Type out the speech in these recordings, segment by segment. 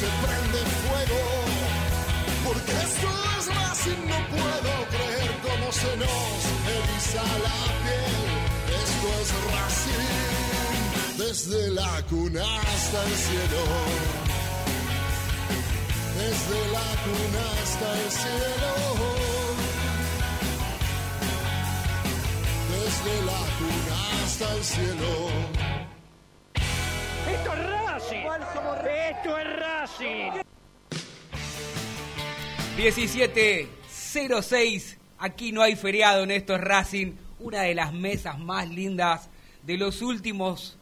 Se prende fuego. Porque esto es y no puedo creer cómo se nos eriza la piel. Esto es Racing, desde la cuna hasta el cielo. Desde la cuna hasta el cielo. Desde la cuna hasta el cielo. ¡Esto es Racing! ¡Esto es Racing! 1706. Aquí no hay feriado en esto es Racing, una de las mesas más lindas de los últimos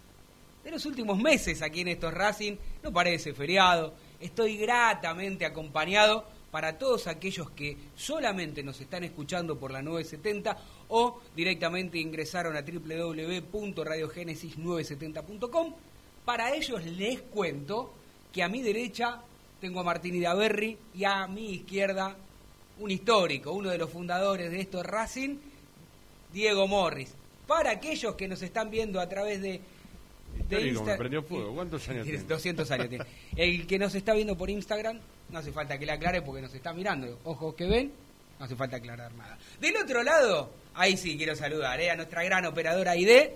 de los últimos meses aquí en estos Racing. No parece feriado. Estoy gratamente acompañado para todos aquellos que solamente nos están escuchando por la 970 o directamente ingresaron a www.radiogenesis970.com. Para ellos les cuento que a mi derecha tengo a Martín Idaverri y a mi izquierda un histórico, uno de los fundadores de esto Racing, Diego Morris. Para aquellos que nos están viendo a través de, de Histórico, me Insta- prendió fuego. ¿Cuántos años tiene? 200 años tiene. El que nos está viendo por Instagram, no hace falta que le aclare porque nos está mirando. Ojos que ven, no hace falta aclarar nada. Del otro lado, ahí sí quiero saludar ¿eh? a nuestra gran operadora ID,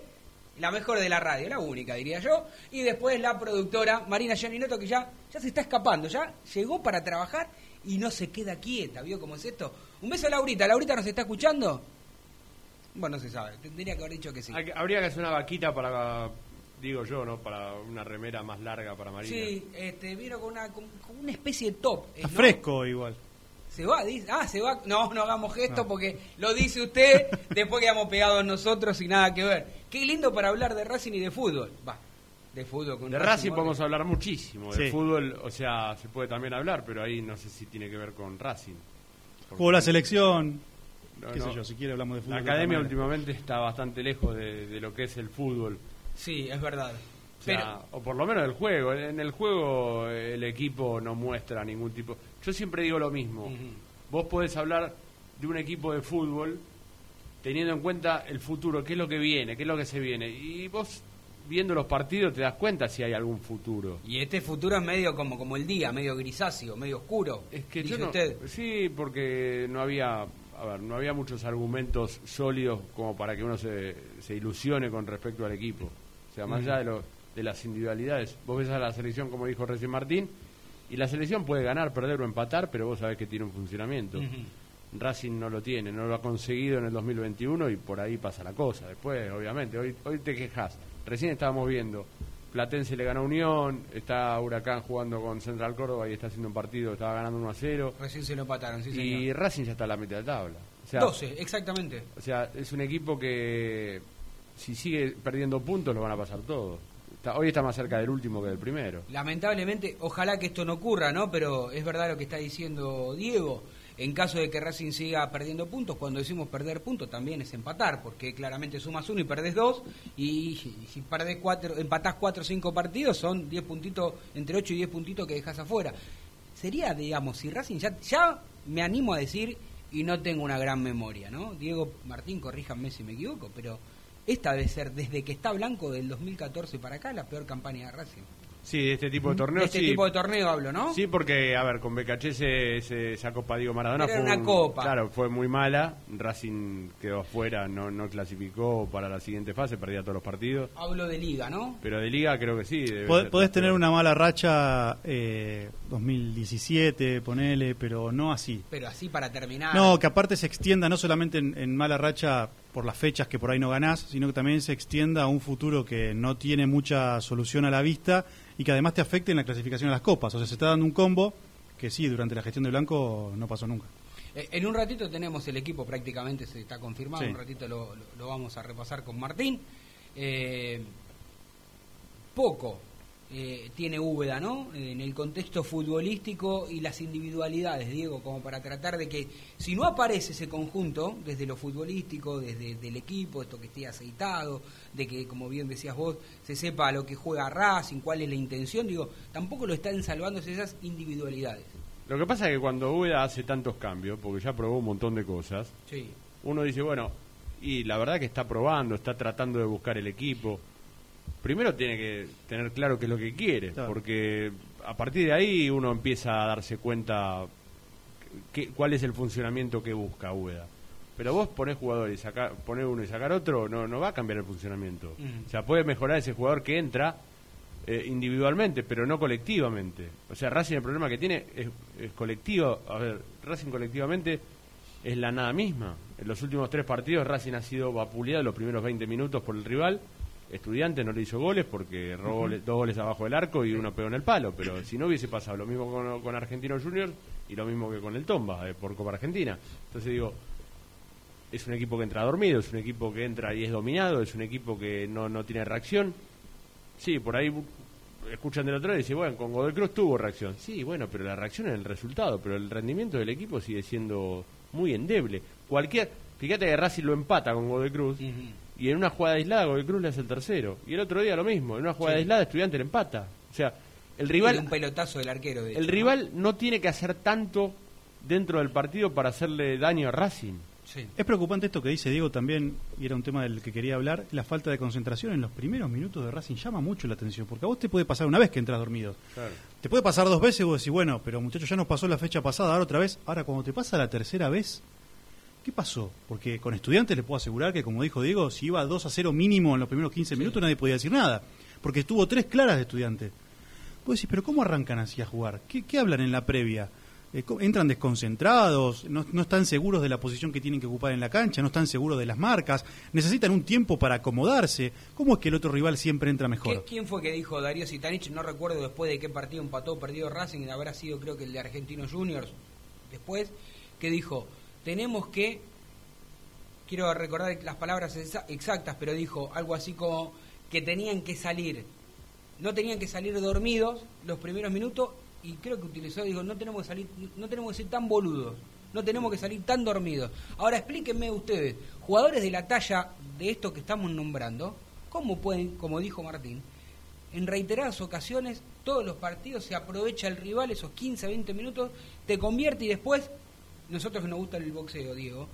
la mejor de la radio, la única diría yo. Y después la productora Marina Gianinoto que ya, ya se está escapando, ya llegó para trabajar y no se queda quieta. ¿Vio cómo es esto? Un beso a Laurita. ¿Laurita nos está escuchando? Bueno, no se sabe. Tendría que haber dicho que sí. Hay Habría que hacer una vaquita para, digo yo, ¿no? Para una remera más larga para Marina. Sí, este, vino con una, con, con una especie de top. eh, Está ¿no? fresco igual. Se va, dice. Ah, se va. No, no hagamos gesto porque lo dice usted después que hemos pegado nosotros y nada que ver. Qué lindo para hablar de Racing y de fútbol. Va, de fútbol con De Racing podemos hablar muchísimo. De fútbol, o sea, se puede también hablar, pero ahí no sé si tiene que ver con Racing. Jugó la selección. No, qué no. sé yo, si quiere hablamos de fútbol. La academia últimamente está bastante lejos de, de lo que es el fútbol. Sí, es verdad. O, sea, Pero, o por lo menos el juego. En el juego eh, el equipo no muestra ningún tipo. Yo siempre digo lo mismo. Vos podés hablar de un equipo de fútbol teniendo en cuenta el futuro, qué es lo que viene, qué es lo que se viene. Y vos viendo los partidos te das cuenta si hay algún futuro. y este futuro es medio como, como el día, medio grisáceo, medio oscuro. Es que dice yo no- usted. sí, porque no había, a ver, no había muchos argumentos sólidos como para que uno se, se ilusione con respecto al equipo. O sea, más allá de, lo- de las individualidades, vos ves a la selección como dijo recién Martín, y la selección puede ganar, perder o empatar, pero vos sabés que tiene un funcionamiento. Racing no lo tiene, no lo ha conseguido en el 2021 y por ahí pasa la cosa. Después, obviamente, hoy, hoy te quejas. Recién estábamos viendo, Platense le ganó Unión, está Huracán jugando con Central Córdoba y está haciendo un partido, estaba ganando 1 a 0. Recién se lo empataron, sí, y señor. Racing ya está a la mitad de la tabla. O sea, 12, exactamente. o sea, es un equipo que si sigue perdiendo puntos lo van a pasar todos. Hoy está más cerca del último que del primero. Lamentablemente, ojalá que esto no ocurra, ¿no? Pero es verdad lo que está diciendo Diego. En caso de que Racing siga perdiendo puntos, cuando decimos perder puntos también es empatar, porque claramente sumas uno y perdés dos, y si perdés cuatro, empatás cuatro o cinco partidos, son 10 puntitos, entre 8 y 10 puntitos que dejas afuera. Sería, digamos, si Racing ya, ya me animo a decir, y no tengo una gran memoria, ¿no? Diego Martín, corríjanme si me equivoco, pero esta debe ser, desde que está Blanco del 2014 para acá, la peor campaña de Racing. Sí, de este tipo de torneos. De este sí. tipo de torneo hablo, ¿no? Sí, porque, a ver, con Becaché se, se- esa Copa Diego Maradona Era fue una un- copa. Claro, fue muy mala. Racing quedó afuera, no, no clasificó para la siguiente fase, perdía todos los partidos. Hablo de liga, ¿no? Pero de liga creo que sí. debe Pod- ser- Podés tener una mala racha eh, 2017, ponele, pero no así. Pero así para terminar. No, que aparte se extienda no solamente en, en mala racha por las fechas que por ahí no ganás, sino que también se extienda a un futuro que no tiene mucha solución a la vista y que además te afecte en la clasificación a las copas. O sea, se está dando un combo que sí, durante la gestión de Blanco no pasó nunca. Eh, en un ratito tenemos el equipo, prácticamente se está confirmado. Sí. Un ratito lo, lo- lo vamos a repasar con Martín. Eh, poco eh, tiene Úbeda, ¿no? En el contexto futbolístico y las individualidades, Diego, como para tratar de que, si no aparece ese conjunto, desde lo futbolístico, desde el equipo, esto que esté aceitado, de que, como bien decías vos, se sepa a lo que juega Racing, cuál es la intención, digo, tampoco lo están salvándose esas individualidades. Lo que pasa es que cuando Ueda hace tantos cambios, porque ya probó un montón de cosas, Sí. uno dice, bueno, y la verdad que está probando, está tratando de buscar el equipo. Primero tiene que tener claro qué es lo que quiere, Claro. porque a partir de ahí uno empieza a darse cuenta que- cuál es el funcionamiento que busca Ueda. Pero vos ponés jugadores y sacar, poner uno y sacar otro, no, no va a cambiar el funcionamiento. Mm. O sea, puede mejorar ese jugador que entra eh, individualmente, pero no colectivamente. O sea, Racing el problema que tiene es, es colectivo. A ver, Racing colectivamente es la nada misma. En los últimos tres partidos Racing ha sido vapuleado los primeros 20 minutos por el rival. Estudiante no le hizo goles porque robó dos goles abajo del arco y uno pegó en el palo. Pero si no hubiese pasado lo mismo con, con Argentino Juniors y lo mismo que con el Tomba eh, por Copa Argentina. Entonces digo, es un equipo que entra dormido, es un equipo que entra y es dominado, es un equipo que no, no tiene reacción. Sí, por ahí escuchan del otro lado y dicen, bueno, con Godoy Cruz tuvo reacción. Sí, bueno, pero la reacción es el resultado, pero el rendimiento del equipo sigue siendo muy endeble. Cualquier, fíjate que Racing lo empata con Godoy Cruz y en una jugada aislada Godoy Cruz le hace el tercero. Y el otro día lo mismo, en una jugada Sí. aislada Estudiante le empata. O sea, el rival un pelotazo del arquero. De el rival no tiene que hacer tanto dentro del partido para hacerle daño a Racing. Sí. Es preocupante esto que dice Diego también, y era un tema del que quería hablar, la falta de concentración en los primeros minutos de Racing llama mucho la atención, porque a vos te puede pasar una vez que entras dormido. Te puede pasar dos veces y vos decís, bueno, pero muchachos, ya nos pasó la fecha pasada, ahora otra vez. Ahora, cuando te pasa la tercera vez, ¿qué pasó? Porque con estudiantes les puedo asegurar que, como dijo Diego, si iba 2 a 0 mínimo en los primeros 15 minutos, nadie podía decir nada. Porque estuvo tres claras de estudiantes. Vos decís, pero ¿cómo arrancan así a jugar? ¿Qué, qué hablan en la previa? Eh, ¿Entran desconcentrados? No, ¿No están seguros de la posición que tienen que ocupar en la cancha? ¿No están seguros de las marcas? ¿Necesitan un tiempo para acomodarse? ¿Cómo es que el otro rival siempre entra ¿Qué- mejor? ¿Quién fue que dijo Darío Sitanich? No recuerdo después de qué partido empató o perdió Racing, habrá sido creo que el de Argentinos Juniors después, que dijo, tenemos que, quiero recordar las palabras exa- exactas, pero dijo algo así como que tenían que salir, no tenían que salir dormidos los primeros minutos y creo que utilizó, digo, no tenemos que salir, no tenemos que ser tan boludos. No tenemos que salir tan dormidos. Ahora explíquenme ustedes, jugadores de la talla de esto que estamos nombrando, ¿cómo pueden, como dijo Martín, en reiteradas ocasiones, todos los partidos se aprovecha el rival esos 15, 20 minutos, te convierte y después, nosotros que nos gusta el boxeo, Diego,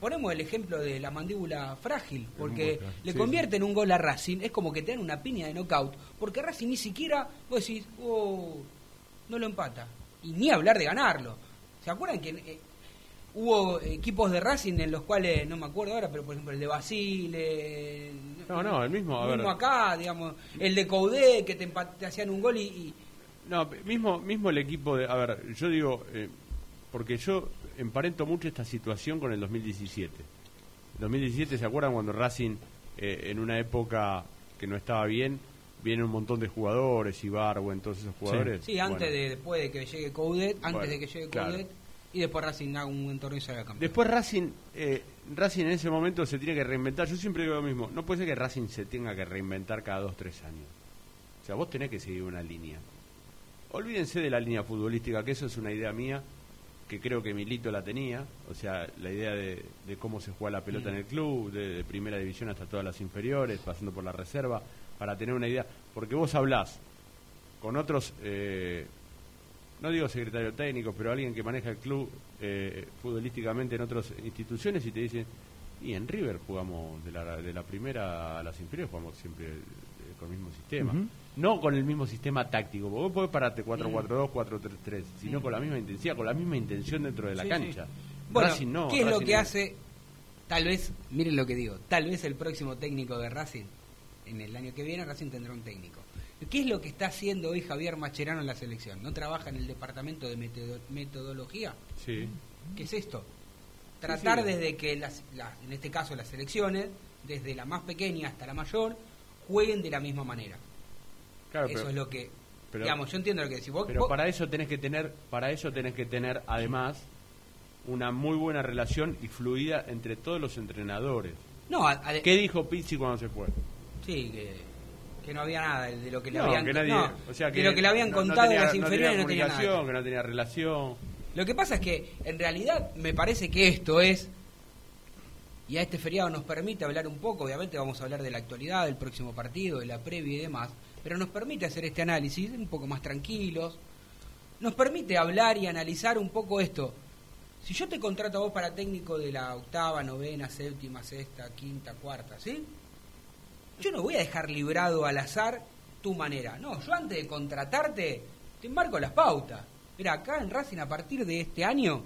ponemos el ejemplo de la mandíbula frágil, porque le sí, convierte en un gol a Racing, es como que te dan una piña de knockout, porque Racing ni siquiera, vos decís, oh, no lo empata, y ni hablar de ganarlo. ¿Se acuerdan que eh, hubo equipos de Racing en los cuales, no me acuerdo ahora, pero por ejemplo el de Basile, No, no, el mismo, a mismo ver. acá, digamos, el de Coudet que te, te hacían un gol y, y- No, mismo, mismo el equipo de... A ver, yo digo, eh, porque yo emparento mucho esta situación con el 2017. El 2017, ¿se acuerdan cuando Racing, eh, en una época que no estaba bien, viene un montón de jugadores, Ibarwen, todos esos jugadores? sí, antes Bueno. de después de que llegue Coudet, antes Bueno, de que llegue claro. Coudet y después Racing haga un buen torneo y salga campeón. Después Racing, eh, Racing en ese momento se tiene que reinventar. Yo siempre digo lo mismo, no puede ser que Racing se tenga que reinventar cada dos, tres años. O sea, vos tenés que seguir una línea. Olvídense de la línea futbolística, que eso es una idea mía, que creo que Milito la tenía, o sea, la idea de, de cómo se juega la pelota en el club, de, de primera división hasta todas las inferiores, pasando por la reserva, para tener una idea. Porque vos hablás con otros, eh, no digo secretario técnico, pero alguien que maneja el club eh, futbolísticamente en otras instituciones y te dicen, y en River jugamos de la, de la primera a las inferiores, jugamos siempre eh, con el mismo sistema. No con el mismo sistema táctico, porque vos podés pararte 4-4-2, 4-3-3, sino con la misma intensidad, con la misma intención dentro de la Sí, cancha. sí. Bueno, Racing no, ¿qué es lo que hace? Tal vez, miren lo que digo, tal vez el próximo técnico de Racing, en el año que viene, Racing tendrá un técnico. ¿Qué es lo que está haciendo hoy Javier Macherano en la selección? ¿No trabaja en el departamento de metodo- metodología? Sí. ¿Qué es esto? Tratar sí. desde que, las, las- en este caso, las selecciones, desde la más pequeña hasta la mayor, jueguen de la misma manera. Claro, Eso pero- es lo que... pero- digamos, yo entiendo lo que decís. Vos, Pero vos- para eso tenés que tener, para eso tenés que tener además una muy buena relación y fluida entre todos los entrenadores. no, a- a- ¿Qué dijo Pizzi cuando se fue? Sí, que, que no había nada de lo que le No, habían que nadie, no, o sea, de lo que le habían no- contado tenía- las inferiores no tenía nada. que no tenía relación. Lo que pasa es que en realidad me parece que esto es y a este feriado nos permite hablar un poco, obviamente vamos a hablar de la actualidad, del próximo partido, de la previa y demás, pero nos permite hacer este análisis un poco más tranquilos, nos permite hablar y analizar un poco esto. Si yo te contrato a vos para técnico de la octava, novena, séptima, sexta, quinta, cuarta, ¿sí? Yo no voy a dejar librado al azar tu manera. No, yo antes de contratarte te marco las pautas. Mira, acá en Racing a partir de este año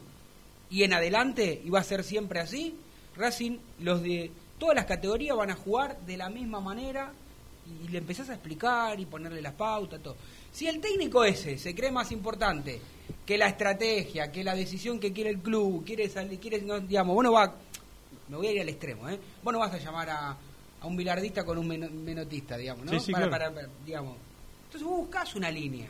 y en adelante, y va a ser siempre así, Racing, los de todas las categorías van a jugar de la misma manera y le empezás a explicar y ponerle las pautas, todo. Si el técnico ese se cree más importante que la estrategia, que la decisión que quiere el club, quiere salir, quiere, no, digamos, bueno va, me voy a ir al extremo, ¿eh? Vos no vas a llamar a, a un bilardista con un meno- menotista, digamos, ¿no? Sí, sí, para, claro. para- para- digamos. Entonces vos buscás una línea.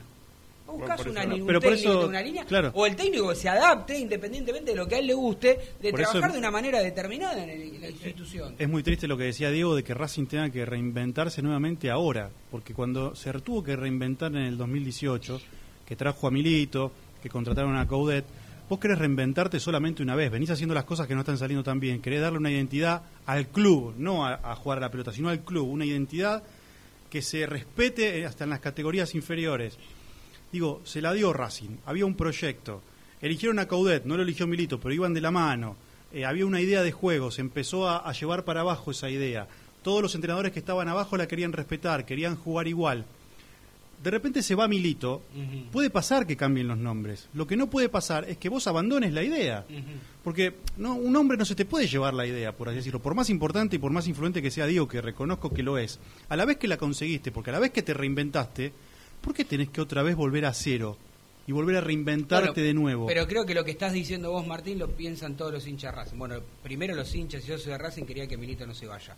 Bueno, eso una, no. un técnico eso, de una línea, claro. o el técnico que se adapte independientemente de lo que a él le guste, de Por eso- trabajar de una manera determinada en, el- en la institución. Es muy triste lo que decía Diego de que Racing tenga que reinventarse nuevamente ahora, porque cuando se tuvo que reinventar en el 2018, que trajo a Milito, que contrataron a Coudet, vos querés reinventarte solamente una vez, venís haciendo las cosas que no están saliendo tan bien, querés darle una identidad al club, no a, a jugar a la pelota, sino al club, una identidad que se respete hasta en las categorías inferiores. Digo, se la dio Racing, había un proyecto, eligieron a Coudet, no lo eligió Milito, pero iban de la mano, eh, había una idea de juego, se empezó a, a llevar para abajo esa idea. Todos los entrenadores que estaban abajo la querían respetar, querían jugar igual. De repente se va Milito, puede pasar que cambien los nombres. Lo que no puede pasar es que vos abandones la idea. Porque no, un hombre no se te puede llevar la idea, por así decirlo. Por más importante y por más influente que sea Diego, que reconozco que lo es. A la vez que la conseguiste, porque a la vez que te reinventaste, ¿por qué tenés que otra vez volver a cero? Y volver a reinventarte Bueno, de nuevo. Pero creo que lo que estás diciendo vos, Martín, lo piensan todos los hinchas Racing. Bueno, primero los hinchas, si yo soy de Racing, quería que Milito no se vaya.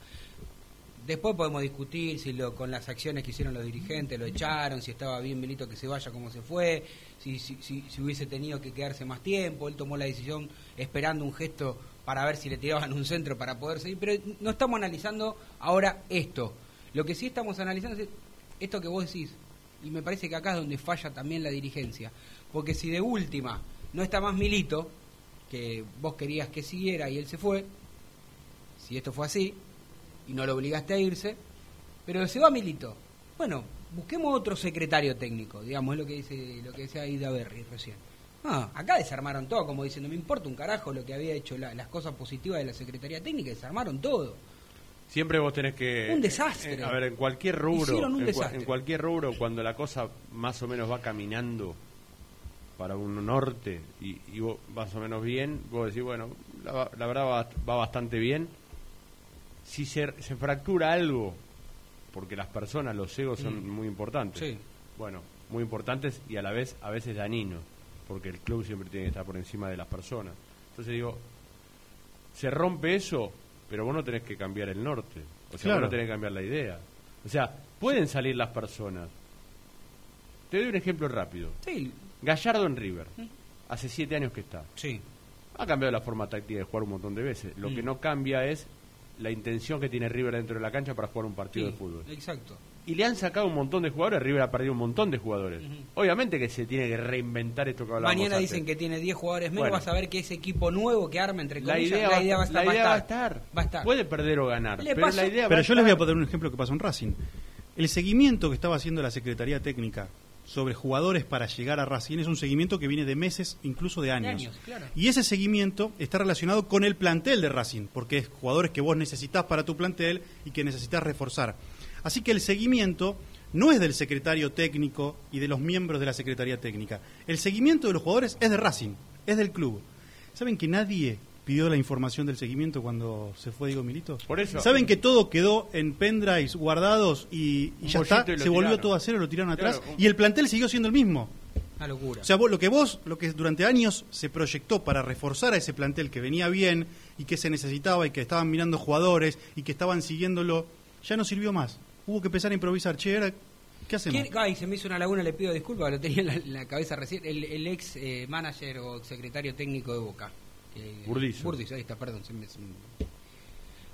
Después podemos discutir si lo, con las acciones que hicieron los dirigentes lo echaron, si estaba bien Milito que se vaya como se fue, si, si, si, si hubiese tenido que quedarse más tiempo. Él tomó la decisión esperando un gesto para ver si le tiraban un centro para poder seguir. Pero no estamos analizando ahora esto. Lo que sí estamos analizando es esto que vos decís. Y me parece que acá es donde falla también la dirigencia. Porque si de última no está más Milito, que vos querías que siguiera y él se fue, si esto fue así, y no lo obligaste a irse, pero se va Milito. Bueno, busquemos otro secretario técnico, digamos, es lo que dice lo que decía Ida Berry recién. Ah, acá desarmaron todo, como diciendo, me importa un carajo lo que había hecho la- las cosas positivas de la Secretaría Técnica, desarmaron todo. Siempre vos tenés que... Un desastre. eh, a ver, en cualquier rubro, Hicieron un en, en cualquier rubro, cuando la cosa más o menos va caminando para un norte y, y vos más o menos bien, vos decís, bueno, la, la verdad va, va bastante bien. Si se, se fractura algo, porque las personas, los egos son Mm. muy importantes. Sí. Bueno, muy importantes y a la vez a veces dañinos, porque el club siempre tiene que estar por encima de las personas. Entonces digo, se rompe eso, pero vos no tenés que cambiar el norte. O sea, Claro. vos no tenés que cambiar la idea. O sea, pueden salir las personas. Te doy un ejemplo rápido. Sí, Gallardo en River. Hace siete años que está. sí. Ha cambiado la forma táctica de jugar un montón de veces. Lo Mm. que no cambia es la intención que tiene River dentro de la cancha para jugar un partido sí, de fútbol. Exacto. Y le han sacado un montón de jugadores, River ha perdido un montón de jugadores. Obviamente que se tiene que reinventar esto que hablábamos Mañana antes. dicen que tiene 10 jugadores menos, Bueno. vas a ver que ese equipo nuevo que arma, entre la comillas, idea, la idea va a estar. la idea va a estar. Va a estar. Puede perder o ganar, Le pero pasó- la idea Pero va yo les voy a poner un ejemplo que pasó en Racing. El seguimiento que estaba haciendo la Secretaría Técnica sobre jugadores para llegar a Racing es un seguimiento que viene de meses, incluso de años. años, claro. Y ese seguimiento está relacionado con el plantel de Racing, porque es jugadores que vos necesitas para tu plantel y que necesitas reforzar. Así que el seguimiento no es del secretario técnico y de los miembros de la Secretaría Técnica. El seguimiento de los jugadores es de Racing, es del club. ¿Saben que nadie pidió la información del seguimiento cuando se fue Diego Milito? Por eso- ¿Saben que todo quedó en pendrives guardados y, ya está? y Se volvió tiraron. todo a cero, lo tiraron atrás Claro, y el plantel siguió siendo el mismo. Una locura. O sea, vos- lo que vos, lo que durante años se proyectó para reforzar a ese plantel que venía bien y que se necesitaba y que estaban mirando jugadores y que estaban siguiéndolo, ya no sirvió más. Hubo que empezar a improvisar. Che, ahora, ¿qué hacemos? ¿Quién- Ay, se me hizo una laguna, le pido disculpas, lo tenía en la, en la cabeza recién. El, el ex eh, manager o secretario técnico de Boca. Eh, Burdizo. Burdizo, ahí está, perdón. se me- se me-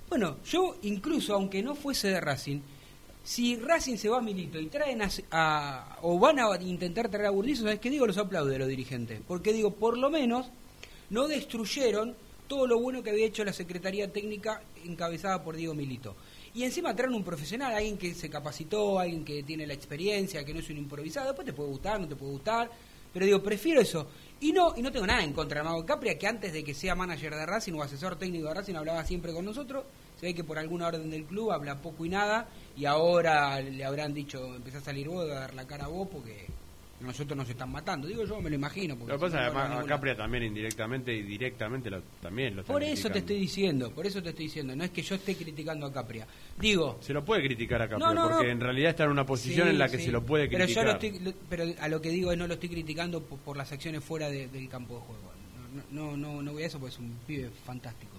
Bueno, yo incluso, aunque no fuese de Racing, si Racing se va a Milito y traen a, a- o van a intentar traer a Burdizo, ¿sabes qué digo? Los aplaudo de los dirigentes. Porque digo, por lo menos no destruyeron todo lo bueno que había hecho la Secretaría Técnica encabezada por Diego Milito. Y encima traen un profesional, alguien que se capacitó, alguien que tiene la experiencia, que no es un improvisado. Después te puede gustar, no te puede gustar. Pero digo, prefiero eso. Y no y no tengo nada en contra de Mago Capria, que antes de que sea manager de Racing o asesor técnico de Racing hablaba siempre con nosotros. Se ve que por alguna orden del club habla poco y nada. Y ahora le habrán dicho, empezá a salir vos, a dar la cara a vos, porque nosotros nos están matando. Digo yo, me lo imagino. porque Lo que pasa es que a Capria también indirectamente y directamente lo- también lo están Por eso te estoy diciendo, por eso te estoy diciendo. No es que yo esté criticando a Capria. Digo, Se lo puede criticar a Capria No, no, porque no. en realidad está en una posición Sí, en la que sí. se lo puede pero criticar. yo lo estoy, lo- pero a lo que digo es no lo estoy criticando por, por las acciones fuera de- del campo de juego. No, no, no, no voy a eso porque es un pibe fantástico.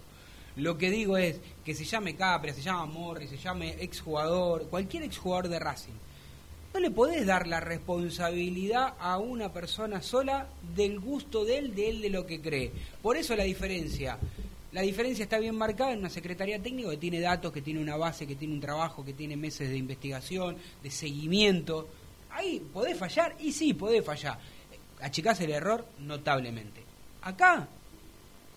Lo que digo es que se llame Capria, se llama Morris, se llame exjugador, cualquier exjugador de Racing. No le podés dar la responsabilidad a una persona sola del gusto de él, de él, de lo que cree. Por eso la diferencia. La diferencia está bien marcada en una secretaría técnica que tiene datos, que tiene una base, que tiene un trabajo, que tiene meses de investigación, de seguimiento. Ahí podés fallar y sí, podés fallar. Achicás el error notablemente. Acá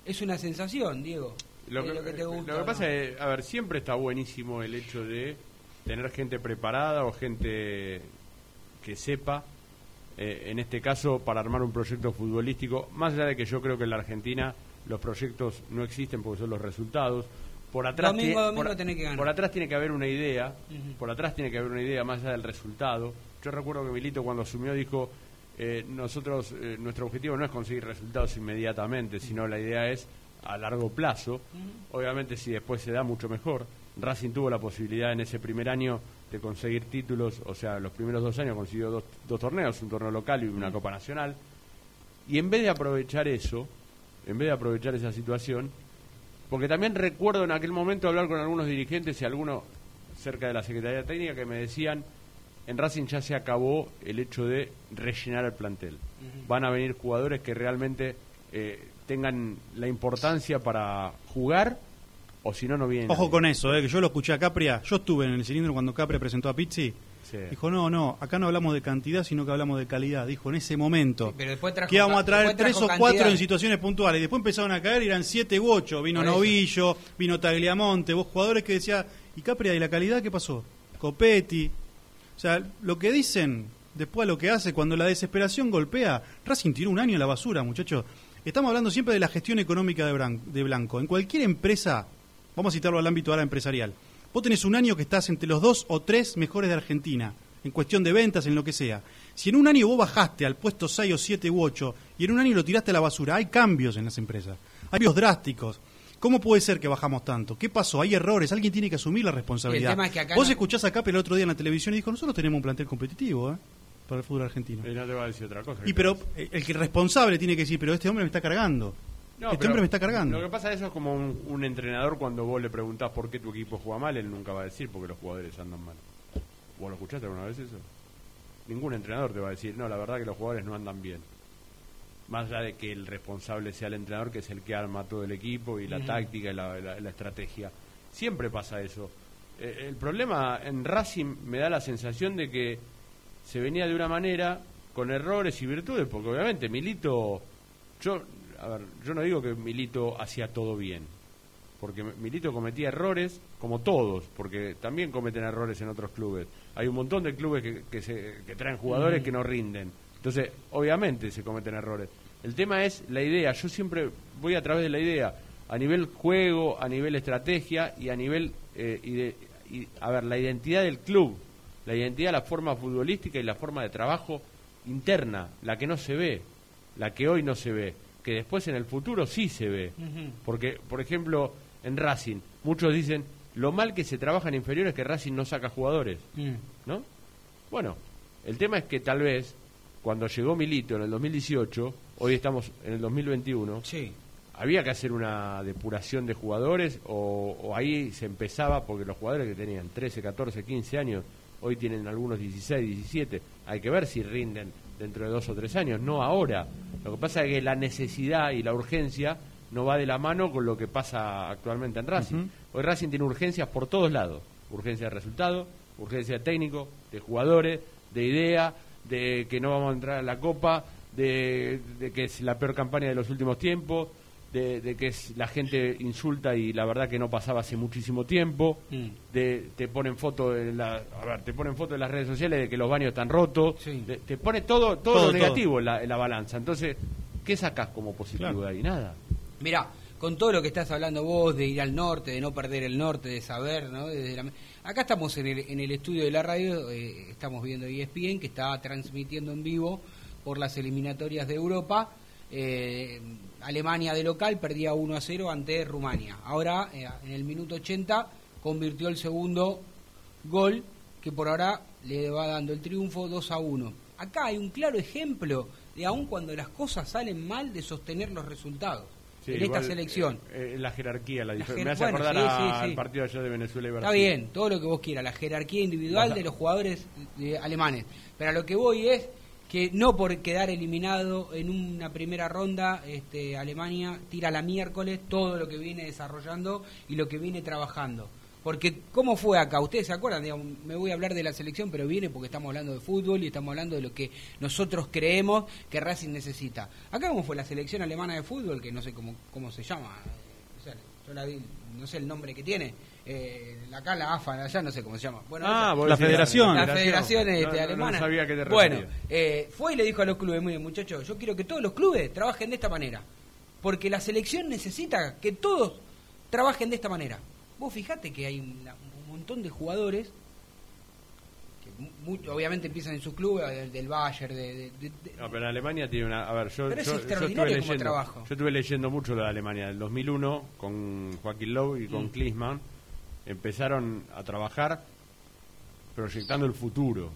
es una sensación, Diego. Lo que, lo que te lo gusta que o no. pasa es, a ver, siempre está buenísimo el hecho de tener gente preparada o gente que sepa, eh, en este caso, para armar un proyecto futbolístico, más allá de que yo creo que en la Argentina los proyectos no existen porque son los resultados. Por atrás, Domingo tiene, domingo por, tenés que ganar. por atrás tiene que haber una idea, por atrás tiene que haber una idea más allá del resultado. Yo recuerdo que Milito cuando asumió dijo, eh, nosotros, eh, nuestro objetivo no es conseguir resultados inmediatamente, sino la idea es a largo plazo. Obviamente si después se da mucho mejor. Racing tuvo la posibilidad en ese primer año de conseguir títulos, o sea, los primeros dos años consiguió dos, dos torneos, un torneo local y una Copa Nacional. Y en vez de aprovechar eso, en vez de aprovechar esa situación, porque también recuerdo en aquel momento hablar con algunos dirigentes y algunos cerca de la Secretaría Técnica que me decían, en Racing ya se acabó el hecho de rellenar el plantel. Van a venir jugadores que realmente eh, tengan la importancia para jugar o si no, no vienen. Ojo con eso, eh, que yo lo escuché a Capria. Yo estuve en el cilindro cuando Capria presentó a Pizzi. Sí. Dijo, no, no, acá no hablamos de cantidad, sino que hablamos de calidad. Dijo, en ese momento. Sí, pero después trajo que íbamos a traer tres o cuatro en situaciones puntuales. Y después empezaron a caer y eran siete u ocho. Vino Por eso. Novillo, vino Tagliamonte, vos jugadores que decía, ¿y Capria y la calidad qué pasó? Copetti. O sea, lo que dicen, después lo que hace, cuando la desesperación golpea, Racing tiró un año a la basura, muchachos. Estamos hablando siempre de la gestión económica de Blanco. En cualquier empresa, vamos a citarlo al ámbito ahora empresarial, vos tenés un año que estás entre los dos o tres mejores de Argentina, en cuestión de ventas, en lo que sea. Si en un año vos bajaste al puesto 6 o 7 u 8 y en un año lo tiraste a la basura, hay cambios en las empresas, hay cambios drásticos. ¿Cómo puede ser que bajamos tanto? ¿Qué pasó? Hay errores, alguien tiene que asumir la responsabilidad. Y el tema es que acá Vos no- escuchás a Capel el otro día en la televisión y dijo, nosotros tenemos un plantel competitivo ¿eh? para el fútbol argentino. Eh, no te va a decir otra cosa. Y pero eh, el que responsable tiene que decir, pero este hombre me está cargando. No, este pero hombre me está cargando. Lo que pasa eso es como un, un entrenador cuando vos le preguntás por qué tu equipo juega mal, él nunca va a decir porque los jugadores andan mal. ¿Vos lo escuchaste alguna vez eso? Ningún entrenador te va a decir, no, la verdad que los jugadores no andan bien. Más allá de que el responsable sea el entrenador, que es el que arma todo el equipo y la táctica y la, la- la estrategia. Siempre pasa eso. eh, el problema en Racing me da la sensación de que se venía de una manera con errores y virtudes, porque obviamente Milito, yo, a ver, yo no digo que Milito hacía todo bien, porque Milito cometía errores como todos, porque también cometen errores en otros clubes. Hay un montón de clubes que, que, se, que traen jugadores que no rinden. Entonces, obviamente se cometen errores. El tema es la idea. Yo siempre voy a través de la idea, a nivel juego, a nivel estrategia y a nivel, eh, y de, y, a ver, la identidad del club, la identidad, la forma futbolística y la forma de trabajo interna, la que no se ve, la que hoy no se ve, que después en el futuro sí se ve. Porque, por ejemplo, en Racing, muchos dicen, lo mal que se trabaja en inferiores es que Racing no saca jugadores, Mm. ¿no? Bueno, el tema es que tal vez cuando llegó Milito en el 2018, hoy estamos en el 2021, Sí. había que hacer una depuración de jugadores o, o ahí se empezaba porque los jugadores que tenían 13, 14, 15 años, hoy tienen algunos 16, 17, hay que ver si rinden dentro de dos o tres años, no ahora. Lo que pasa es que la necesidad y la urgencia no va de la mano con lo que pasa actualmente en Racing. Hoy Racing tiene urgencias por todos lados, urgencia de resultado, urgencia de técnico, de jugadores, de idea, de que no vamos a entrar a la Copa, de, de que es la peor campaña de los últimos tiempos, de, de que es, la gente insulta y la verdad que no pasaba hace muchísimo tiempo, Mm. de te ponen fotos en la, a ver, te ponen fotos en las redes sociales de que los baños están rotos, Sí. de- te pone todo todo, Todo, lo negativo en la, en la balanza. Entonces, ¿qué sacás como positivo Claro. de ahí? Nada. Mirá, con todo lo que estás hablando vos de ir al norte, de no perder el norte, de saber, ¿no? Desde la- Acá estamos en el, en el estudio de la radio, eh, estamos viendo ESPN que está transmitiendo en vivo por las eliminatorias de Europa. Eh, Alemania de local perdía 1 a 0 ante Rumania. Ahora, eh, en el minuto 80, convirtió el segundo gol que por ahora le va dando el triunfo 2 a 1. Acá hay un claro ejemplo de aun cuando las cosas salen mal de sostener los resultados. Sí, en esta selección. eh, eh, la jerarquía, la, La difer- jer- Me hace bueno, acordar sí, sí, sí. al partido ayer de Venezuela y Brasil. Está bien, todo lo que vos quieras, la jerarquía individual Baja. de los jugadores eh, alemanes. Pero a lo que voy es que no por quedar eliminado en una primera ronda, este, Alemania tira la miércoles todo lo que viene desarrollando y lo que viene trabajando. Porque, ¿cómo fue acá? Ustedes se acuerdan, Digamos, me voy a hablar de la selección, pero viene porque estamos hablando de fútbol y estamos hablando de lo que nosotros creemos que Racing necesita. Acá, ¿cómo fue la selección alemana de fútbol? Que no sé cómo, cómo se llama. o sea, yo la vi, no sé el nombre que tiene. Eh, acá la AFA, allá no sé cómo se llama. Bueno, Ah, La federación. la federación No, este, no, no alemana. sabía a qué te bueno, eh, fue y le dijo a los clubes, muy bien, muchachos, yo quiero que todos los clubes trabajen de esta manera. Porque la selección necesita que todos trabajen de esta manera. Vos fijate que hay un, un montón de jugadores que obviamente empiezan en sus clubes, del, del Bayern, de, de- de- de- No, pero Alemania tiene una. A ver, yo, Pero es yo- yo extraordinario estuve como leyendo, trabajo. Yo estuve leyendo mucho lo de Alemania. Del 2001, con Joaquín Lowe y con Mm. Klinsmann, empezaron a trabajar proyectando el futuro.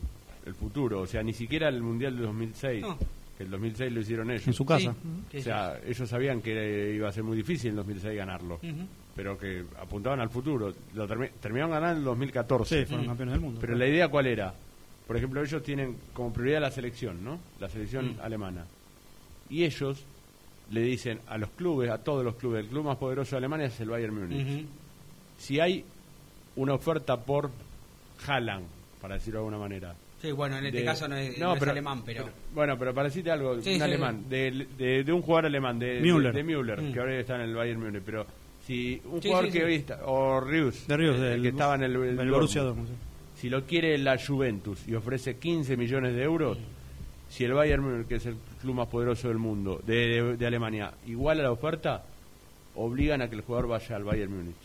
El futuro. O sea, ni siquiera el Mundial del 2006. No. Que el 2006 lo hicieron ellos. En su casa. Sí, O sea, ellos sabían que iba a ser muy difícil en 2006 ganarlo. Ujú. Pero que apuntaban al futuro. Lo termi- terminaron ganando en el 2014. Sí, fueron campeones del mundo. Pero la idea cuál era? Por ejemplo, ellos tienen como prioridad la selección, ¿no? La selección Mm. alemana. Y ellos le dicen a los clubes, a todos los clubes, el club más poderoso de Alemania es el Bayern Múnich. Si hay una oferta por Haaland, para decirlo de alguna manera. Sí, bueno, en este de- caso no es, no es alemán, pero... Bueno, pero para decirte algo, Sí, un sí, alemán, de, de- de un jugador alemán, de Müller. de, de Müller, Mm. que ahora está en el Bayern Múnich, pero si un Sí, jugador sí, que sí. hoy está, o Rius, De Ríos, el del, que estaba en el, el el Borussia Dortmund, si lo quiere la Juventus y ofrece 15 millones de euros, si el Bayern Múnich, que es el club más poderoso del mundo, de, de- de Alemania, iguala la oferta, obligan a que el jugador vaya al Bayern Múnich.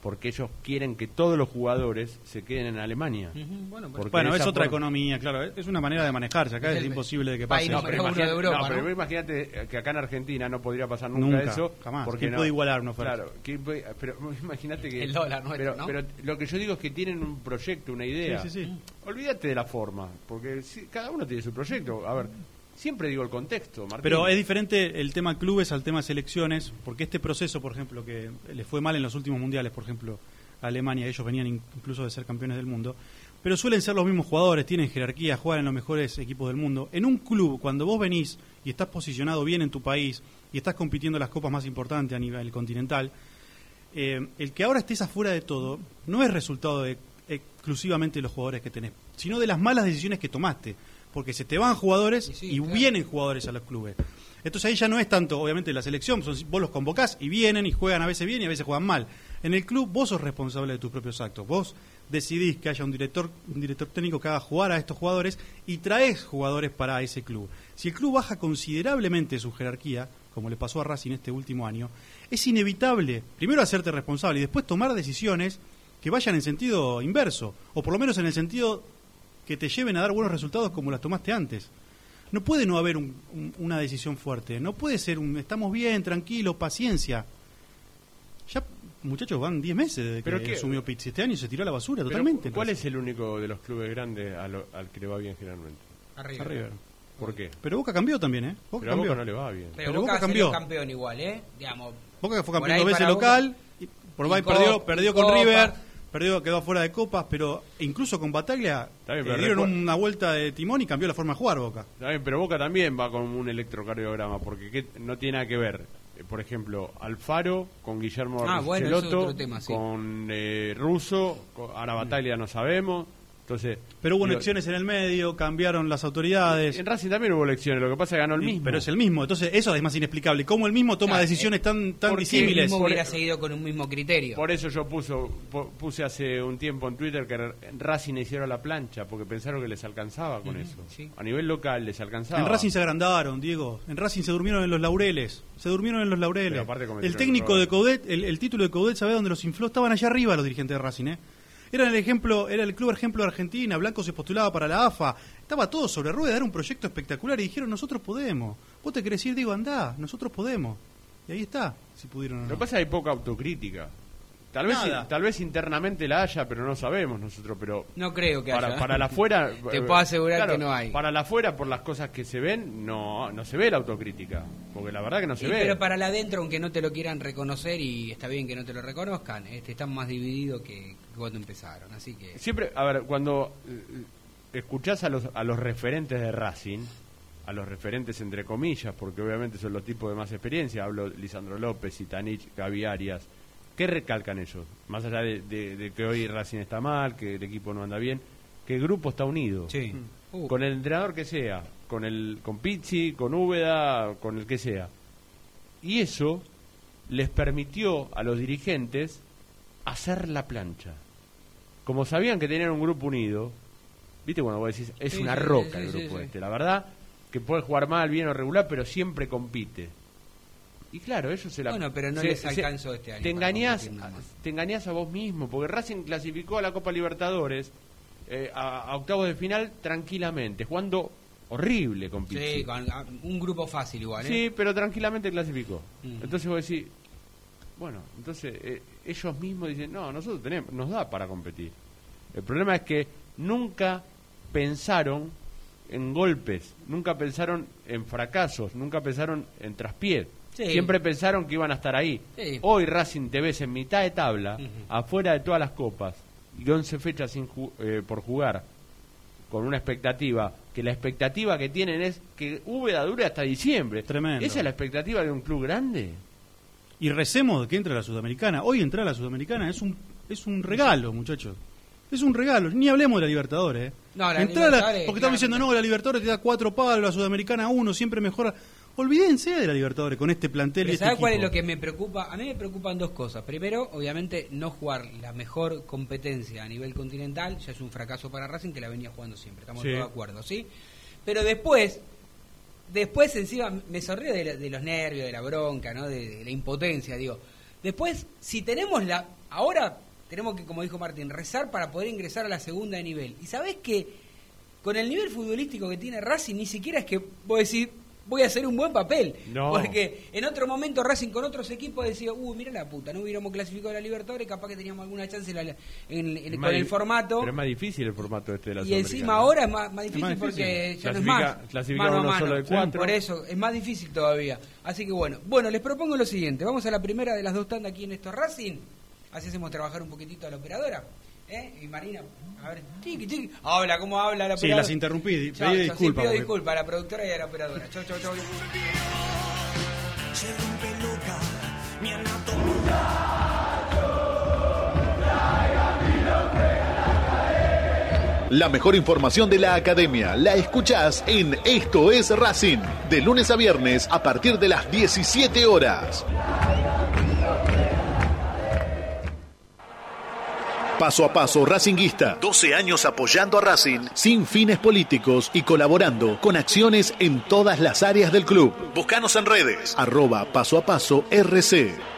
Porque ellos quieren que todos los jugadores se queden en Alemania. Bueno, pues- Bueno, es otra economía, claro. Es una manera de manejarse. Acá Es imposible de que pase. No, pero imagínate- de Europa, no, pero imagínate que acá en Argentina no podría pasar nunca, Nunca, eso. jamás. Porque ¿Quién no- puede igualar una oferta? Claro, ¿quién puede- pero imagínate que. El dólar nuestro, pero, ¿no? pero lo que yo digo es que tienen un proyecto, una idea. Sí, sí, sí. Olvídate de la forma, porque si- cada uno tiene su proyecto. A ver, siempre digo el contexto, Martín. Pero es diferente el tema clubes al tema selecciones, porque este proceso, por ejemplo, que les fue mal en los últimos mundiales, por ejemplo, Alemania, ellos venían in- incluso de ser campeones del mundo, pero suelen ser los mismos jugadores, tienen jerarquía, juegan en los mejores equipos del mundo. En un club, cuando vos venís y estás posicionado bien en tu país y estás compitiendo las copas más importantes a nivel continental, eh, el que ahora estés afuera de todo no es resultado de exclusivamente de los jugadores que tenés, sino de las malas decisiones que tomaste, porque se te van jugadores Y sí, y claro. vienen jugadores a los clubes. Entonces ahí ya no es tanto, obviamente, la selección, son- vos los convocás y vienen y juegan a veces bien y a veces juegan mal. En el club vos sos responsable de tus propios actos, vos decidís que haya un director, un director técnico que haga jugar a estos jugadores y traes jugadores para ese club. Si el club baja considerablemente su jerarquía, como le pasó a Racing este último año, es inevitable, primero hacerte responsable y después tomar decisiones que vayan en sentido inverso, o por lo menos en el sentido que te lleven a dar buenos resultados como las tomaste antes. No puede no haber un- un- una decisión fuerte, no puede ser un estamos bien, tranquilo, paciencia. Ya, muchachos, van 10 meses desde ¿Pero que qué? asumió Pizzi. Este año se tiró a la basura Pero, totalmente. ¿Cuál es el único de los clubes grandes al que le va bien generalmente? Arriba. River. ¿Por qué? Pero Boca cambió también, ¿eh? Boca Pero a cambió. Boca no le va bien. Pero, Pero Boca, Boca cambió. campeón igual, ¿eh? Digamos, Boca fue campeón dos veces local, y por y ahí perdió, perdió con. River, perdió, quedó fuera de copas, pero incluso con Bataglia bien, le pero dieron una vuelta de timón y cambió la forma de jugar Boca. Está bien, pero Boca también va con un electrocardiograma, porque ¿qué- no tiene nada que ver. Eh, Por ejemplo, Alfaro con Guillermo Ah, bueno, eso es Cheloto, otro tema, sí. con eh, Russo, con, ahora Bataglia no sabemos. Entonces, Pero hubo digo, elecciones en el medio, cambiaron las autoridades. En Racing también hubo elecciones, lo que pasa es que ganó el mismo. Pero es el mismo, entonces eso es más inexplicable. ¿Cómo el mismo toma Claro, decisiones eh, tan, tan porque el disímiles? mismo Por- hubiera seguido con un mismo criterio. Por eso yo puso, pu- puse hace un tiempo en Twitter que Racing hicieron la plancha, porque pensaron que les alcanzaba con eso. sí. A nivel local les alcanzaba. En Racing se agrandaron, Diego. En Racing se durmieron en los laureles. Se durmieron en los laureles. Pero aparte cometieron El técnico de Coudet, el, el título de Coudet, ¿sabe dónde los infló? Estaban allá arriba los dirigentes de Racing, ¿eh? Era el ejemplo, era el club ejemplo de Argentina, Blanco se postulaba para la AFA, estaba todo sobre ruedas, era un proyecto espectacular y dijeron, nosotros podemos. Vos te querés ir, digo, andá, nosotros podemos. Y ahí está, si pudieron Lo no. que pasa es que hay poca autocrítica. Tal vez, Nada. tal vez internamente la haya, pero no sabemos nosotros. Pero No creo que para, haya. para la afuera. Te eh, puedo asegurar claro, que no hay. Para la afuera, por las cosas que se ven, no, no se ve la autocrítica. Porque la verdad que no se ve. pero para la adentro, aunque no te lo quieran reconocer, y está bien que no te lo reconozcan, este, están más divididos que cuando empezaron. Así que. Siempre, a ver, cuando eh, escuchás a los, a los referentes de Racing, a los referentes entre comillas, porque obviamente son los tipos de más experiencia, hablo Lisandro López, Itanich, Gaby Arias, ¿qué recalcan ellos? Más allá de, de- de que hoy Racing está mal, que el equipo no anda bien, que el grupo está unido. Sí. Uh, Con el entrenador que sea, con el con Pizzi, con Úbeda, con el que sea. Y eso les permitió a los dirigentes hacer la plancha. Como sabían que tenían un grupo unido, ¿viste cuando vos decís, es Sí, una roca sí, el sí, grupo sí. este? La verdad que puede jugar mal, bien o regular, pero siempre compite. Y claro, ellos se la... Bueno, pero no les alcanzó este año Te engañás, te engañás a vos mismo, porque Racing clasificó a la Copa Libertadores eh, a, a octavos de final tranquilamente, jugando horrible con Pizzi. sí, con ah, un grupo fácil igual, ¿eh? Sí, pero tranquilamente clasificó. Mm. Entonces vos decís, bueno, entonces eh, ellos mismos dicen, no, nosotros tenemos, nos da para competir. El problema es que nunca pensaron en golpes, nunca pensaron en fracasos, nunca pensaron en traspiés. Sí. Siempre pensaron que iban a estar ahí. Sí. Hoy Racing te ves en mitad de tabla, afuera de todas las copas, y 11 fechas sin ju- eh, por jugar, con una expectativa, que la expectativa que tienen es que Úbeda dure hasta diciembre. Tremendo. ¿Esa es la expectativa de un club grande? Y recemos de que entre a la Sudamericana. Hoy entrar a la Sudamericana es un, es un regalo, muchachos. Es un regalo. Ni hablemos de la Libertadores. ¿eh? No, la Entrar a Libertadores, porque estamos diciendo, no, la Libertadores te da cuatro palos, la Sudamericana uno, siempre mejora. Olvídense de la Libertadores con este plantel y este ¿sabes cuál es lo que me preocupa? A mí me preocupan dos cosas. Primero, obviamente, no jugar la mejor competencia a nivel continental ya es un fracaso para Racing que la venía jugando siempre. Estamos Sí. todos de acuerdo, ¿sí? Pero después, después encima me sonrío de los nervios, de la bronca, ¿no? De, de la impotencia, digo. Después, si tenemos la... Ahora tenemos que, como dijo Martín, rezar para poder ingresar a la segunda de nivel. Y sabés que con el nivel futbolístico que tiene Racing, ni siquiera es que vos decís, voy a hacer un buen papel. No. Porque en otro momento Racing con otros equipos decía, uh, mira la puta, no hubiéramos clasificado a la Libertadores, capaz que teníamos alguna chance en en- con el formato. Pero es más difícil el formato este de la Y encima ahora es más, más difícil, más difícil. porque ya no es más clasifica mano a uno mano. solo de cuatro. Por eso es más difícil todavía. Así que bueno, bueno, les propongo lo siguiente. Vamos a la primera de las dos tandas aquí en estos Racing. Así hacemos trabajar un poquito a la operadora. ¿Eh? Y Marina, a ver, mm. tiki, tiki. Habla, ¿cómo habla la Sí, las interrumpí, chau, pedí disculpas. Sí, pido disculpas a la productora y a la operadora. Chau, chau, chau. La mejor información de la academia la escuchás en Esto es Racing, de lunes a viernes a partir de las 17 horas. Paso a paso Racinguista. 12 años apoyando a Racing sin fines políticos y colaborando con acciones en todas las áreas del club. Búscanos en redes. Arroba paso a paso RC.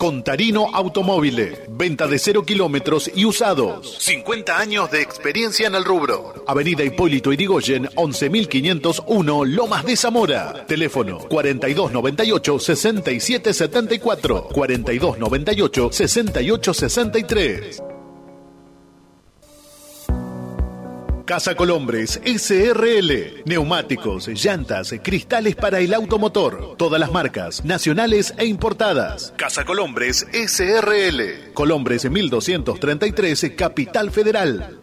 Contarino Automóviles. Venta de cero kilómetros y usados. 50 años de experiencia en el rubro. Avenida Hipólito Irigoyen, 11501, Lomas de Zamora. Teléfono 4298-6774. 4298-6863. Casa Colombres SRL. Neumáticos, llantas, cristales para el automotor. Todas las marcas, nacionales e importadas. Casa Colombres SRL. Colombres 1233, Capital Federal.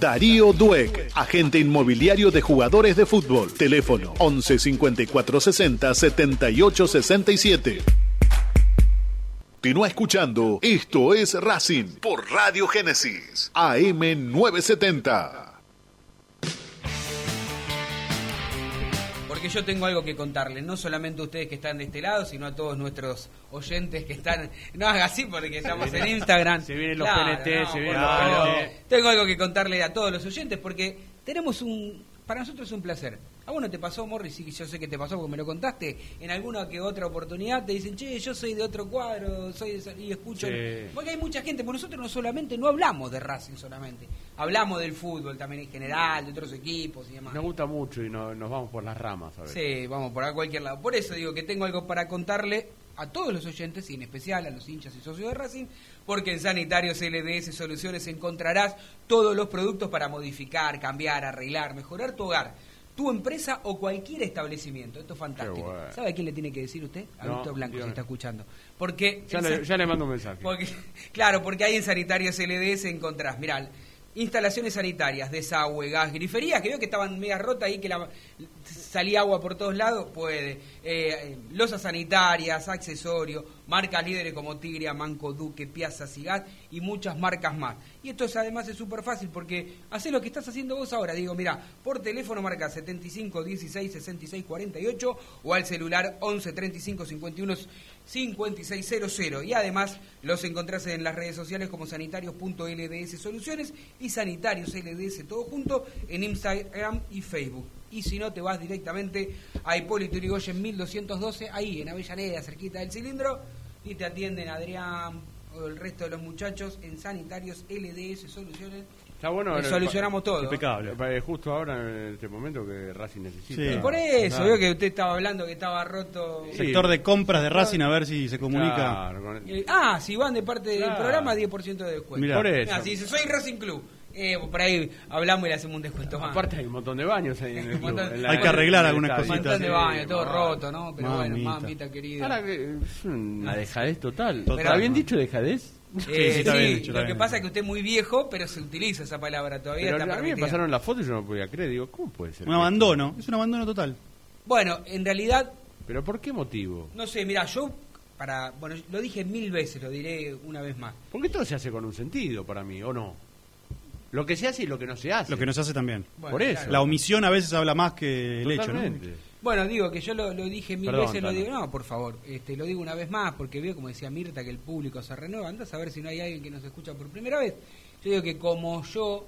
Darío Dueck, agente inmobiliario de jugadores de fútbol. Teléfono 11 54 60 78 67. Continúa escuchando Esto es Racing por Radio Génesis AM 970. Porque yo tengo algo que contarles, no solamente a ustedes que están de este lado, sino a todos nuestros oyentes que están. No haga así porque estamos en Instagram. Se vienen los Claro, PNT, no, se vienen los. PNT. Tengo algo que contarle a todos los oyentes porque tenemos un. Para nosotros es un placer. ¿A vos no te pasó, Morris? Sí, yo sé que te pasó porque me lo contaste. En alguna que otra oportunidad te dicen, che, yo soy de otro cuadro, soy de esa-", y escucho. Sí. Porque hay mucha gente, porque nosotros no solamente, no hablamos de Racing solamente. Hablamos del fútbol también en general, de otros equipos y demás. Nos gusta mucho y no- nos vamos por las ramas a. Sí, vamos por a cualquier lado. Por eso digo que tengo algo para contarle a todos los oyentes y en especial a los hinchas y socios de Racing, porque en Sanitarios LDS Soluciones encontrarás todos los productos para modificar, cambiar, arreglar, mejorar tu hogar, tu empresa o cualquier establecimiento. Esto es fantástico. Bueno. ¿Sabe a quién le tiene que decir usted? A No, Víctor Blanco, si dígame. está escuchando. Porque Ya le, San- ya le mando un mensaje. porque, claro, porque ahí en Sanitarios LDS encontrás, mirá, instalaciones sanitarias, desagüe, gas, griferías, que veo que estaban mega rotas ahí, que la, salía agua por todos lados, puede. Eh, eh, losas sanitarias, accesorios, marcas líderes como Tigre, Manco, Duque, Piazza, Sigat y muchas marcas más. Y esto es, además es súper fácil porque haces lo que estás haciendo vos ahora. Digo, mira, por teléfono marca 75 16 66 48 o al celular 11 35 51 5600 y además los encontrás en las redes sociales como sanitarios.lds soluciones y sanitarios LDS todo junto en Instagram y Facebook. Y si no te vas directamente a Hipólito Yrigoyen 1212 ahí en Avellaneda cerquita del cilindro y te atienden Adrián o el resto de los muchachos en Sanitarios LDS Soluciones. Está bueno. Solucionamos todo. Impecable. eh, Justo ahora en este momento que Racing necesita. Sí. Y por eso, Claro. veo que usted estaba hablando que estaba roto. Sí. Sector de compras de Racing, a ver si se comunica. Claro, con- Eh, Ah, si van de parte del programa, 10% de descuento. Mirá. Por eso. Ah, si dice, soy Racing Club, eh, por ahí hablamos y le hacemos un descuento más. Aparte hay un montón de baños ahí en el Un club. montón- en la- Hay que arreglar algunas estadio. un montón de baños, todo mamá. roto, ¿no? Pero bueno, Mamita. mamita querida. Ahora que es una dejadez total. Total. ¿Está bien dicho dejadez? Eh, Sí, sí, está sí, bien dicho, lo está que bien pasa es que usted es muy viejo, pero se utiliza esa palabra todavía. Pero está a mí me pasaron la foto y yo no podía creer. Digo, ¿cómo puede ser? Un abandono, es un abandono total. Bueno, en realidad, ¿Pero por qué motivo? no sé, mira, yo, para, bueno, lo dije mil veces, lo diré una vez más. Porque todo se hace con un sentido para mí, ¿o no? Lo que se hace y lo que no se hace. Lo que nos hace también. Bueno, Por eso. claro. La omisión a veces habla más que el hecho, ¿no? Bueno, digo que yo lo, lo dije mil Perdón, veces, lo digo, no, por favor, este, lo digo una vez más, porque veo, como decía Mirta, que el público se renueva. Andás a ver si no hay alguien que nos escucha por primera vez. Yo digo que como yo,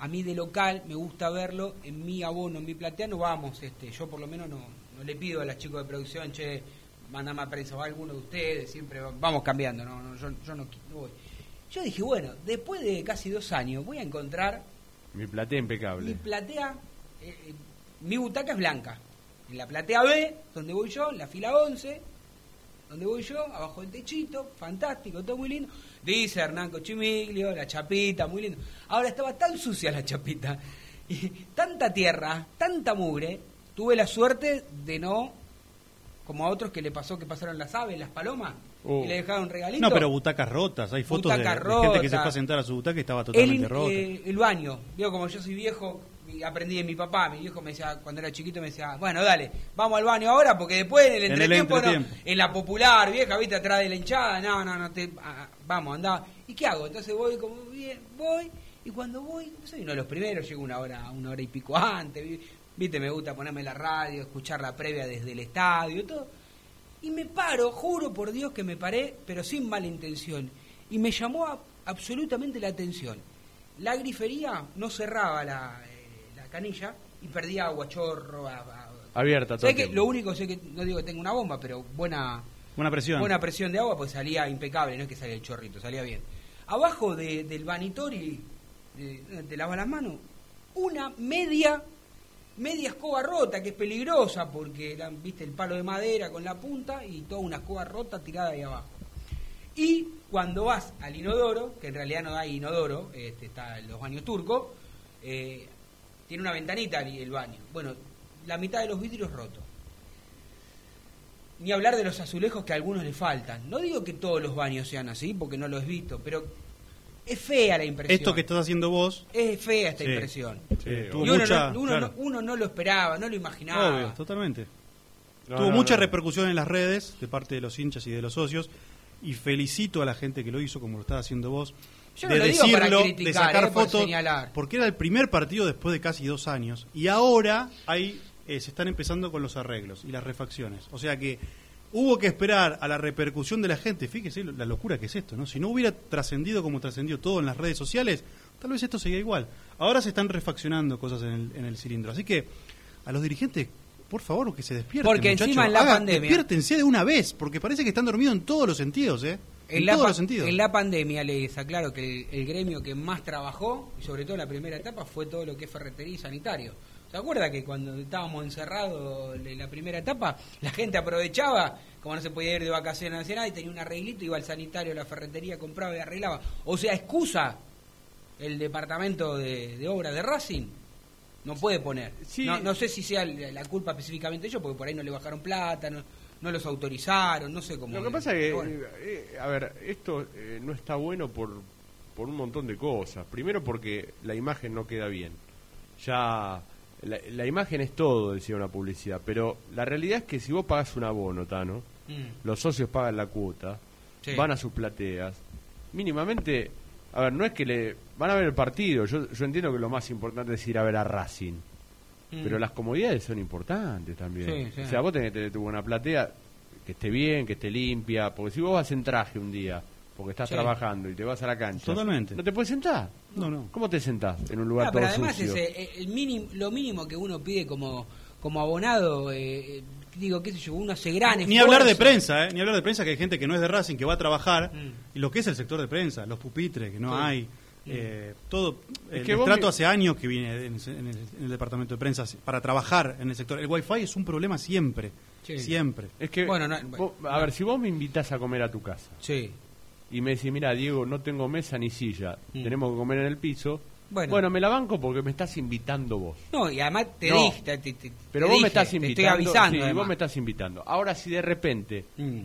a mí de local, me gusta verlo, en mi abono, en mi platea, no vamos, este, yo por lo menos no, no le pido a las chicos de producción, che, mandame a prensa o a alguno de ustedes, siempre va- vamos cambiando, no, no, yo, yo no, no voy. Yo dije, bueno, después de casi dos años voy a encontrar Mi platea impecable. mi platea, eh, eh, mi butaca es blanca. En la platea B, donde voy yo, en la fila 11, donde voy yo, abajo del techito, fantástico, todo muy lindo. Dice Hernán Cochimiglio, la chapita, muy lindo. Ahora estaba tan sucia la chapita, y tanta tierra, tanta mugre, tuve la suerte de no, como a otros que le pasó que pasaron las aves, las palomas, Oh. y le dejaron regalito. No, pero butacas rotas. Hay fotos de, de gente que se fue a sentar a su butaca y estaba totalmente el, rota. eh, el baño. Digo, como yo soy viejo, aprendí de mi papá. Mi viejo me decía, cuando era chiquito, me decía, bueno, dale, vamos al baño ahora, porque después en el En el entretiempo, no, entretiempo. en la popular, vieja, viste, atrás de la hinchada, no, no, no, te, ah, vamos, anda. ¿Y qué hago? Entonces voy como bien, voy, y cuando voy, soy uno de los primeros, llego una hora, una hora y pico antes, vi- viste, me gusta ponerme la radio, escuchar la previa desde el estadio, y todo. Y me paro, juro por Dios que me paré, pero sin mala intención. Y me llamó a- absolutamente la atención. La grifería no cerraba la, eh, la canilla y perdía agua, chorro. a- a- Abierta todo que lo único, sé que no digo que tenga una bomba, pero buena, Buena presión. buena presión de agua, pues salía impecable, no es que salía el chorrito, salía bien. Abajo de- del vanitori, de, te lavas las manos, una media, media escoba rota, que es peligrosa porque viste el palo de madera con la punta y toda una escoba rota tirada ahí abajo. Y cuando vas al inodoro, que en realidad no hay inodoro, este, está los baños turcos, eh, tiene una ventanita el, el baño. Bueno, la mitad de los vidrios rotos. Ni hablar de los azulejos que a algunos le faltan. No digo que todos los baños sean así, porque no lo he visto, pero es fea la impresión. Esto que estás haciendo vos. Es fea esta Sí. impresión. Sí, Y uno, mucha. no, uno, claro. no, uno no lo esperaba, no lo imaginaba. Obvio, totalmente. No, Tuvo no, mucha no. repercusión en las redes de parte de los hinchas y de los socios. Y felicito a la gente que lo hizo como lo estás haciendo vos. Yo no de lo digo para decirlo, criticar, de sacar eh, fotos, señalar. porque era el primer partido después de casi dos años. Y ahora hay, eh, se están empezando con los arreglos y las refacciones. O sea que hubo que esperar a la repercusión de la gente. Fíjese la locura que es esto, ¿no? Si no hubiera trascendido como trascendió todo en las redes sociales, tal vez esto seguía igual. Ahora se están refaccionando cosas en el, en el cilindro. Así que a los dirigentes, por favor, que se despierten. Porque muchachos. encima en la Hagan- pandemia- Despiértense de una vez, porque parece que están dormidos en todos los sentidos, ¿eh? En, En la, todos los sentidos. en la pandemia les aclaro que el, el gremio que más trabajó, y sobre todo en la primera etapa, fue todo lo que es ferretería y sanitario. ¿Se acuerda que cuando estábamos encerrados en la primera etapa, la gente aprovechaba, como no se podía ir de vacaciones hacia nada, y tenía un arreglito, iba al sanitario, a la ferretería, compraba y arreglaba? O sea, excusa el departamento de, de obra de Racing. No puede poner. Sí. No, no sé si sea la culpa específicamente ellos, porque por ahí no le bajaron plata, no, no los autorizaron, no sé cómo. Lo que pasa es que, bueno. eh, a ver, esto eh, no está bueno por, por un montón de cosas. Primero porque la imagen no queda bien. Ya, la, la imagen es todo, decía una publicidad. Pero la realidad es que si vos pagas un abono, Tano, Mm. los socios pagan la cuota, Sí. van a sus plateas, mínimamente, a ver, no es que le... Van a ver el partido, yo, yo entiendo que lo más importante es ir a ver a Racing. Mm. Pero las comodidades son importantes también. Sí, sí. O sea, vos tenés que tener tu buena platea, que esté bien, que esté limpia, porque si vos vas en traje un día, porque estás Sí. trabajando y te vas a la cancha, Totalmente. no te puedes sentar. No, no. ¿Cómo te sentás en un lugar Ah, todo pero además sucio? ese, eh, el mínimo, lo mínimo que uno pide como, como abonado, eh, eh, digo, qué sé yo, uno hace gran Ni esfuerzo. hablar de prensa, ¿eh? Ni hablar de prensa, que hay gente que no es de Racing, que va a trabajar. Mm. Y lo que es el sector de prensa, los pupitres, que no Sí. hay. eh, todo. Es El que vos trato hace años que viene en, el, en el- en el departamento de prensa para trabajar en el sector. El wifi es un problema siempre. Sí. Siempre. Es que, Bueno, no, vos- a ver, si vos me invitas a comer a tu casa Sí. Y me decís, mira, Diego, no tengo mesa ni silla, Mm. tenemos que comer en el piso, Bueno. bueno. me la banco porque me estás invitando vos. No, y además te No. dije, te, te- te- Pero te vos dije, me estás te invitando. estoy avisando. sí, vos me estás invitando. Ahora, si de repente Mm.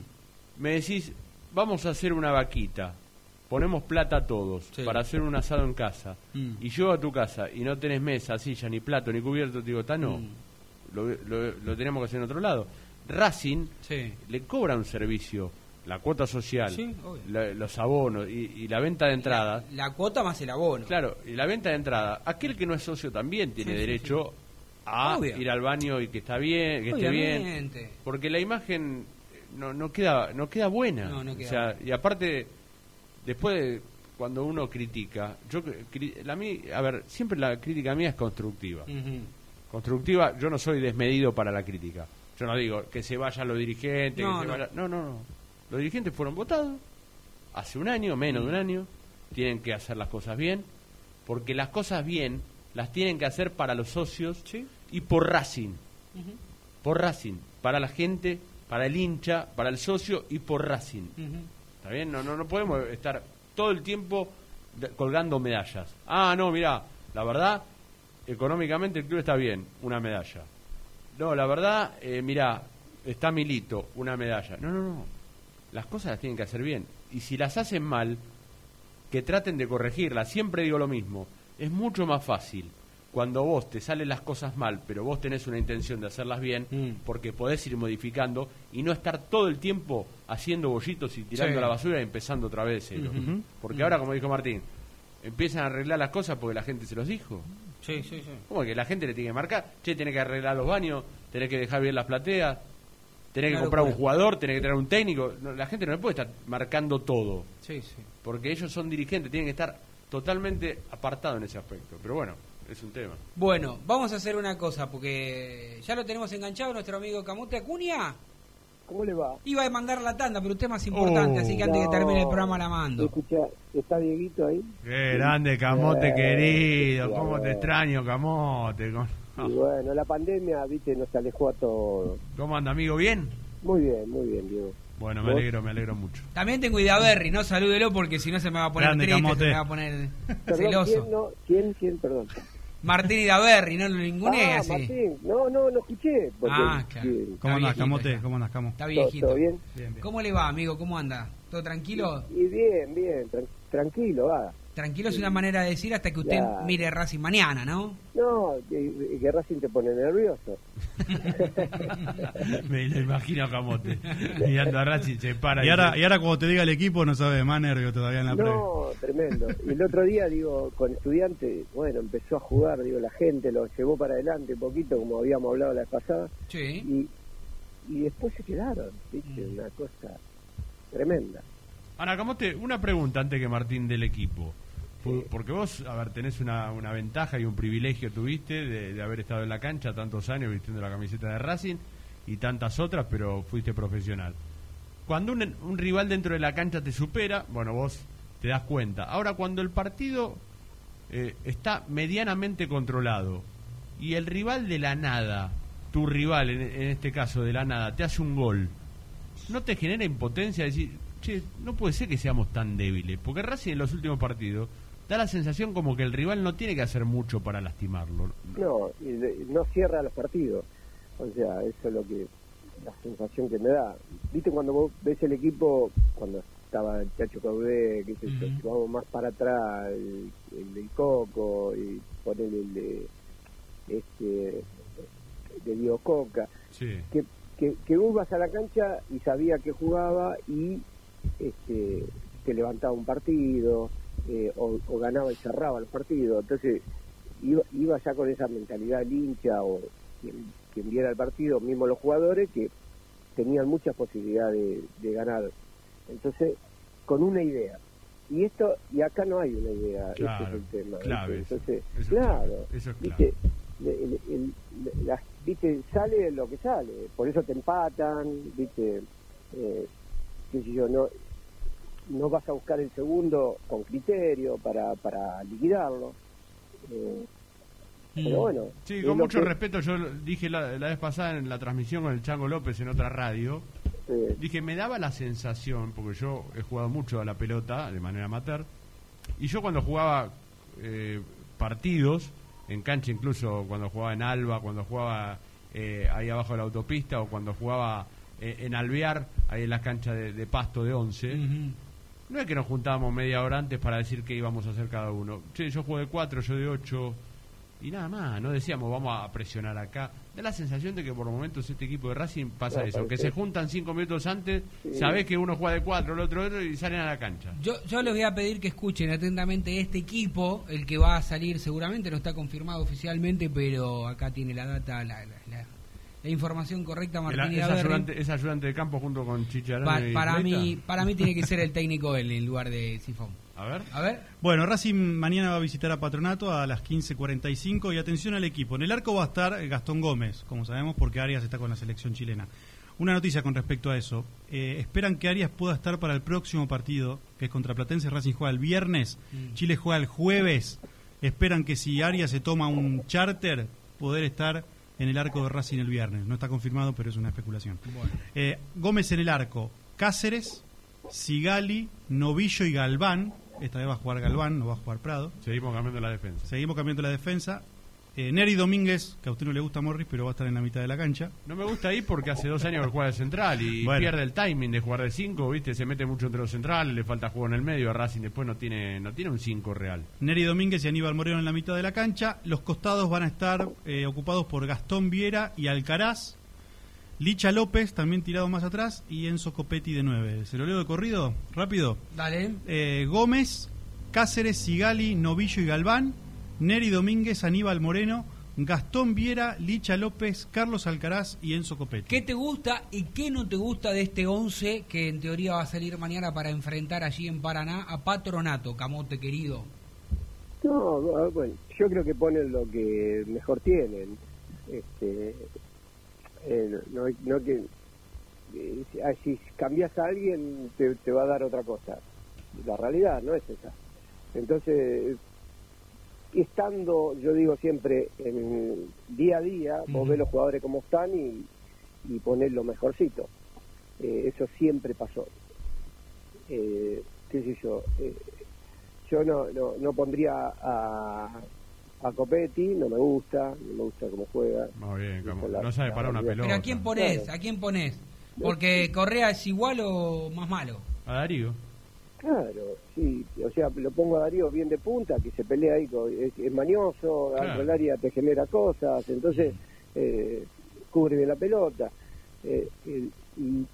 me decís, vamos a hacer una vaquita, ponemos plata todos Sí. para hacer un asado en casa, Mm. y yo a tu casa y no tenés mesa, silla, ni plato, ni cubierto, te digo, está no, Mm. lo, lo- lo tenemos que hacer en otro lado. Racing Sí. le cobra un servicio, la cuota social, Sí, obvio. la- los abonos y, y la venta de entrada. La cuota más el abono. Claro, y la venta de entrada, aquel que no es socio también tiene Sí, sí, derecho a Obvio. ir al baño y que está bien, que esté bien. Porque la imagen eh, no, no queda no queda buena. No, no queda o sea, y aparte, después de cuando uno critica, yo la mí, a ver, siempre la crítica mía es constructiva. Constructiva, yo no soy desmedido para la crítica. Yo no digo que se vayan los dirigentes, No, que se no. vaya- no, no, no. Los dirigentes fueron votados hace un año, menos de un año, tienen que hacer las cosas bien, porque las cosas bien las tienen que hacer para los socios Sí. y por Racing por Racing, para la gente para el hincha, para el socio y por Racing. ¿Está bien? No, no, no podemos estar todo el tiempo colgando medallas. Ah, no, mira, la verdad, económicamente el club está bien, una medalla. No, la verdad, eh, mira, está Milito, una medalla. No, no, no. Las cosas las tienen que hacer bien. Y si las hacen mal, que traten de corregirlas. Siempre digo lo mismo. Es mucho más fácil cuando vos te salen las cosas mal, pero vos tenés una intención de hacerlas bien, Mm. porque podés ir modificando y no estar todo el tiempo haciendo bollitos y tirando Sí. la basura y empezando otra vez. Porque ahora, como dijo Martín, empiezan a arreglar las cosas porque la gente se los dijo. Sí, sí, sí. ¿Cómo que la gente le tiene que marcar? Che, tenés que arreglar los baños, tenés que dejar bien las plateas, tenés que comprar un jugador, tenés que traer un técnico. No, la gente no le puede estar marcando todo, Sí, sí. porque ellos son dirigentes, tienen que estar totalmente apartados en ese aspecto. Pero bueno, es un tema. Bueno, vamos a hacer una cosa, porque ya lo tenemos enganchado nuestro amigo Camote Acuña. ¿Cómo le va? Iba a mandar la tanda, pero usted es más importante, así que antes que No. termine el programa la mando. Escucha, ¿está Dieguito ahí? Qué grande, Camote Eh, querido, cómo te extraño, Camote. Y bueno, la pandemia, viste, nos alejó a todos. ¿Cómo anda, amigo? ¿Bien? Muy bien, muy bien, Diego. Bueno, me alegro, me alegro mucho. También tengo Idaberri, ¿no? Salúdelo porque si no se me va a poner Grande, triste, Camote. se me va a poner Perdón, celoso. ¿quién, no? ¿Quién, quién, perdón? Martín Idaberri, no lo ningunee ah, así. Martín, no, no, no escuché. Porque, Ah, claro. sí, ¿Cómo andás, viejito Camote? ya. ¿Cómo andás, Camo? Está ¿todo, viejito. todo bien? Bien, bien. ¿Cómo le va, amigo? ¿Cómo anda? ¿Todo tranquilo? Y bien, bien, tran- tranquilo, va. Tranquilo es una manera de decir hasta que usted mire Racing mañana, ¿no? No, que, que Racing te pone nervioso. me lo imagino a Camote. Mirando a Racing, se para Y ahora, y ahora cuando te diga el equipo no sabes más nervio todavía en la previa. No, tremendo. Y el otro día, digo, con estudiantes, bueno, empezó a jugar, digo, la gente lo llevó para adelante un poquito, como habíamos hablado la vez pasada, Sí. y, y después se quedaron, ¿viste? Mm. Una cosa tremenda. Ahora, Camote, una pregunta antes que Martín del equipo. Porque vos, a ver, tenés una, una ventaja y un privilegio tuviste de, de haber estado en la cancha tantos años vistiendo la camiseta de Racing y tantas otras, pero fuiste profesional. Cuando un, un rival dentro de la cancha te supera, bueno, vos te das cuenta. Ahora, cuando el partido eh, está medianamente controlado y el rival de la nada, tu rival en, en este caso de la nada, te hace un gol, ¿no te genera impotencia decir, che, no puede ser que seamos tan débiles? Porque Racing en los últimos partidos da la sensación como que el rival no tiene que hacer mucho para lastimarlo. No, no cierra los partidos. O sea, eso es lo que, la sensación que me da. ¿Viste cuando vos ves el equipo, cuando estaba el Chacho Caudé, Ujú. si vamos más para atrás, el, el del Coco, y ponerle el de, este, de Diego Coca, Sí. que, que, que vos vas a la cancha y sabía que jugaba y este, te levantaba un partido eh, o, o ganaba y cerraba los partidos. Entonces iba, iba ya con esa mentalidad el hincha o quien, quien viera el partido, mismo los jugadores, que tenían muchas posibilidades de, de ganar. Entonces, con una idea. Y esto y acá no hay una idea, Claro, ese es el tema. Entonces, Eso claro, clave, eso es clave. ¿viste? El- el- el- la- viste sale lo que sale por eso te empatan viste eh, qué sé yo no no vas a buscar el segundo con criterio para para liquidarlo. Eh, pero bueno Sí, con mucho que- respeto, yo dije la, la vez pasada en la transmisión con el Chango López en otra radio, eh, dije, me daba la sensación, porque yo he jugado mucho a la pelota de manera amateur, y yo cuando jugaba eh, partidos, en cancha incluso cuando jugaba en Alba, cuando jugaba eh, ahí abajo de la autopista, o cuando jugaba eh, en Alvear, ahí en las canchas de, de pasto de 11, Ujú. no es que nos juntábamos media hora antes para decir qué íbamos a hacer cada uno. Che, yo juego de 4, yo de 8. Y nada más, no decíamos vamos a presionar acá. Da la sensación de que por momentos este equipo de Racing pasa No, eso, que parece- se juntan cinco minutos antes, Sí. sabés que uno juega de 4, el otro de otro y salen a la cancha. Yo, yo les voy a pedir que escuchen atentamente este equipo, el que va a salir seguramente, no está confirmado oficialmente, pero acá tiene la data, la, la- la- la información correcta, Martín es, ayudante, es ayudante de campo junto con Chicharán Pa- para, mí, para mí tiene que ser el técnico él en lugar de Sifón. A ver. A ver. Bueno, Racing mañana va a visitar a Patronato a las 15.45 y atención al equipo. En el arco va a estar Gastón Gómez, como sabemos, porque Arias está con la selección chilena. Una noticia con respecto a eso. Eh, esperan que Arias pueda estar para el próximo partido, que es contra Platense. Racing juega el viernes, Chile juega el jueves. Esperan que si Arias se toma un charter, poder estar en el arco de Racing el viernes. No está confirmado, pero es una especulación. Eh, Gómez en el arco, Cáceres, Sigali, Novillo y Galván. Esta vez va a jugar Galván, no va a jugar Prado. Seguimos cambiando la defensa. Seguimos cambiando la defensa. Eh, Neri Domínguez, que a usted no le gusta Morris, pero va a estar en la mitad de la cancha. No me gusta ahí porque hace dos años que juega de central y Bueno. pierde el timing de jugar de cinco, ¿viste? Se mete mucho entre los centrales, le falta juego en el medio. A Racing después no tiene, no tiene un cinco real. Neri Domínguez y Aníbal Moreno en la mitad de la cancha. Los costados van a estar eh, ocupados por Gastón Viera y Alcaraz. Licha López, también tirado más atrás. Y Enzo Copetti de 9. ¿Se lo leo de corrido? Rápido. Dale. Eh, Gómez, Cáceres, Sigali, Novillo y Galván. Neri Domínguez, Aníbal Moreno. Gastón Viera, Licha López, Carlos Alcaraz y Enzo Copetti. ¿Qué te gusta y qué no te gusta de este 11 que en teoría va a salir mañana para enfrentar allí en Paraná a Patronato, Camote querido? No, bueno, yo creo que ponen lo que mejor tienen. Este, eh, no, no que eh, si- ah, si cambias a alguien te, te va a dar otra cosa. La realidad no es esa. Entonces, estando, yo digo siempre, en día a día, vos Ujú. ves los jugadores como están y, y ponés lo mejorcito. Eh, eso siempre pasó. Eh, qué sé yo, eh, yo no, no, no pondría a, a Copetti, no me gusta, no me gusta cómo juega. Muy bien, Esa como- la- no sabe parar una pelota. ¿Pero a quién ponés? ¿A quién ponés? Porque Correa es igual o más malo. A Darío. Claro, sí, o sea, lo pongo a Darío bien de punta, que se pelea ahí, con- es, es mañoso, Claro. área te genera cosas, entonces eh, cubre bien la pelota, eh, y,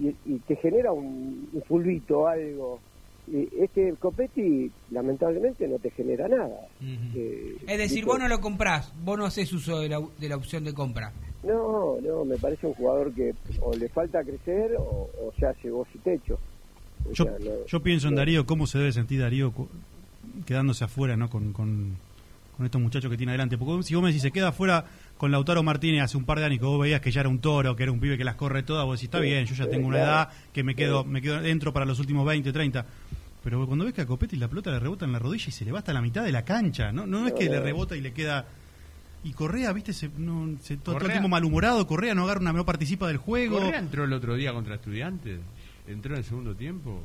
y- y te genera un, un fulbito, algo. Y este Copetti, lamentablemente, no te genera nada. Eh, Es decir, vos no lo comprás, vos no haces uso de la, de la opción de compra. No, no, me parece un jugador que o le falta crecer o, o ya llegó su techo. O Yo, yo pienso en Darío, cómo se debe sentir Darío quedándose afuera ¿no? con, con, con estos muchachos que tiene adelante. Porque si vos me decís, se queda afuera con Lautaro Martínez hace un par de años que vos veías que ya era un toro, que era un pibe que las corre todas, vos decís, está bien, yo ya tengo una edad que me quedo me quedo dentro para los últimos 20, 30. Pero cuando ves que a Copetti la pelota le rebota en la rodilla y se le va hasta la mitad de la cancha, no, no es que le rebota y le queda... Y Correa, viste, se, no, se- todo, todo el tiempo malhumorado, Correa no agarra una, no participa del juego. Correa entró el otro día contra Estudiantes, entró en el segundo tiempo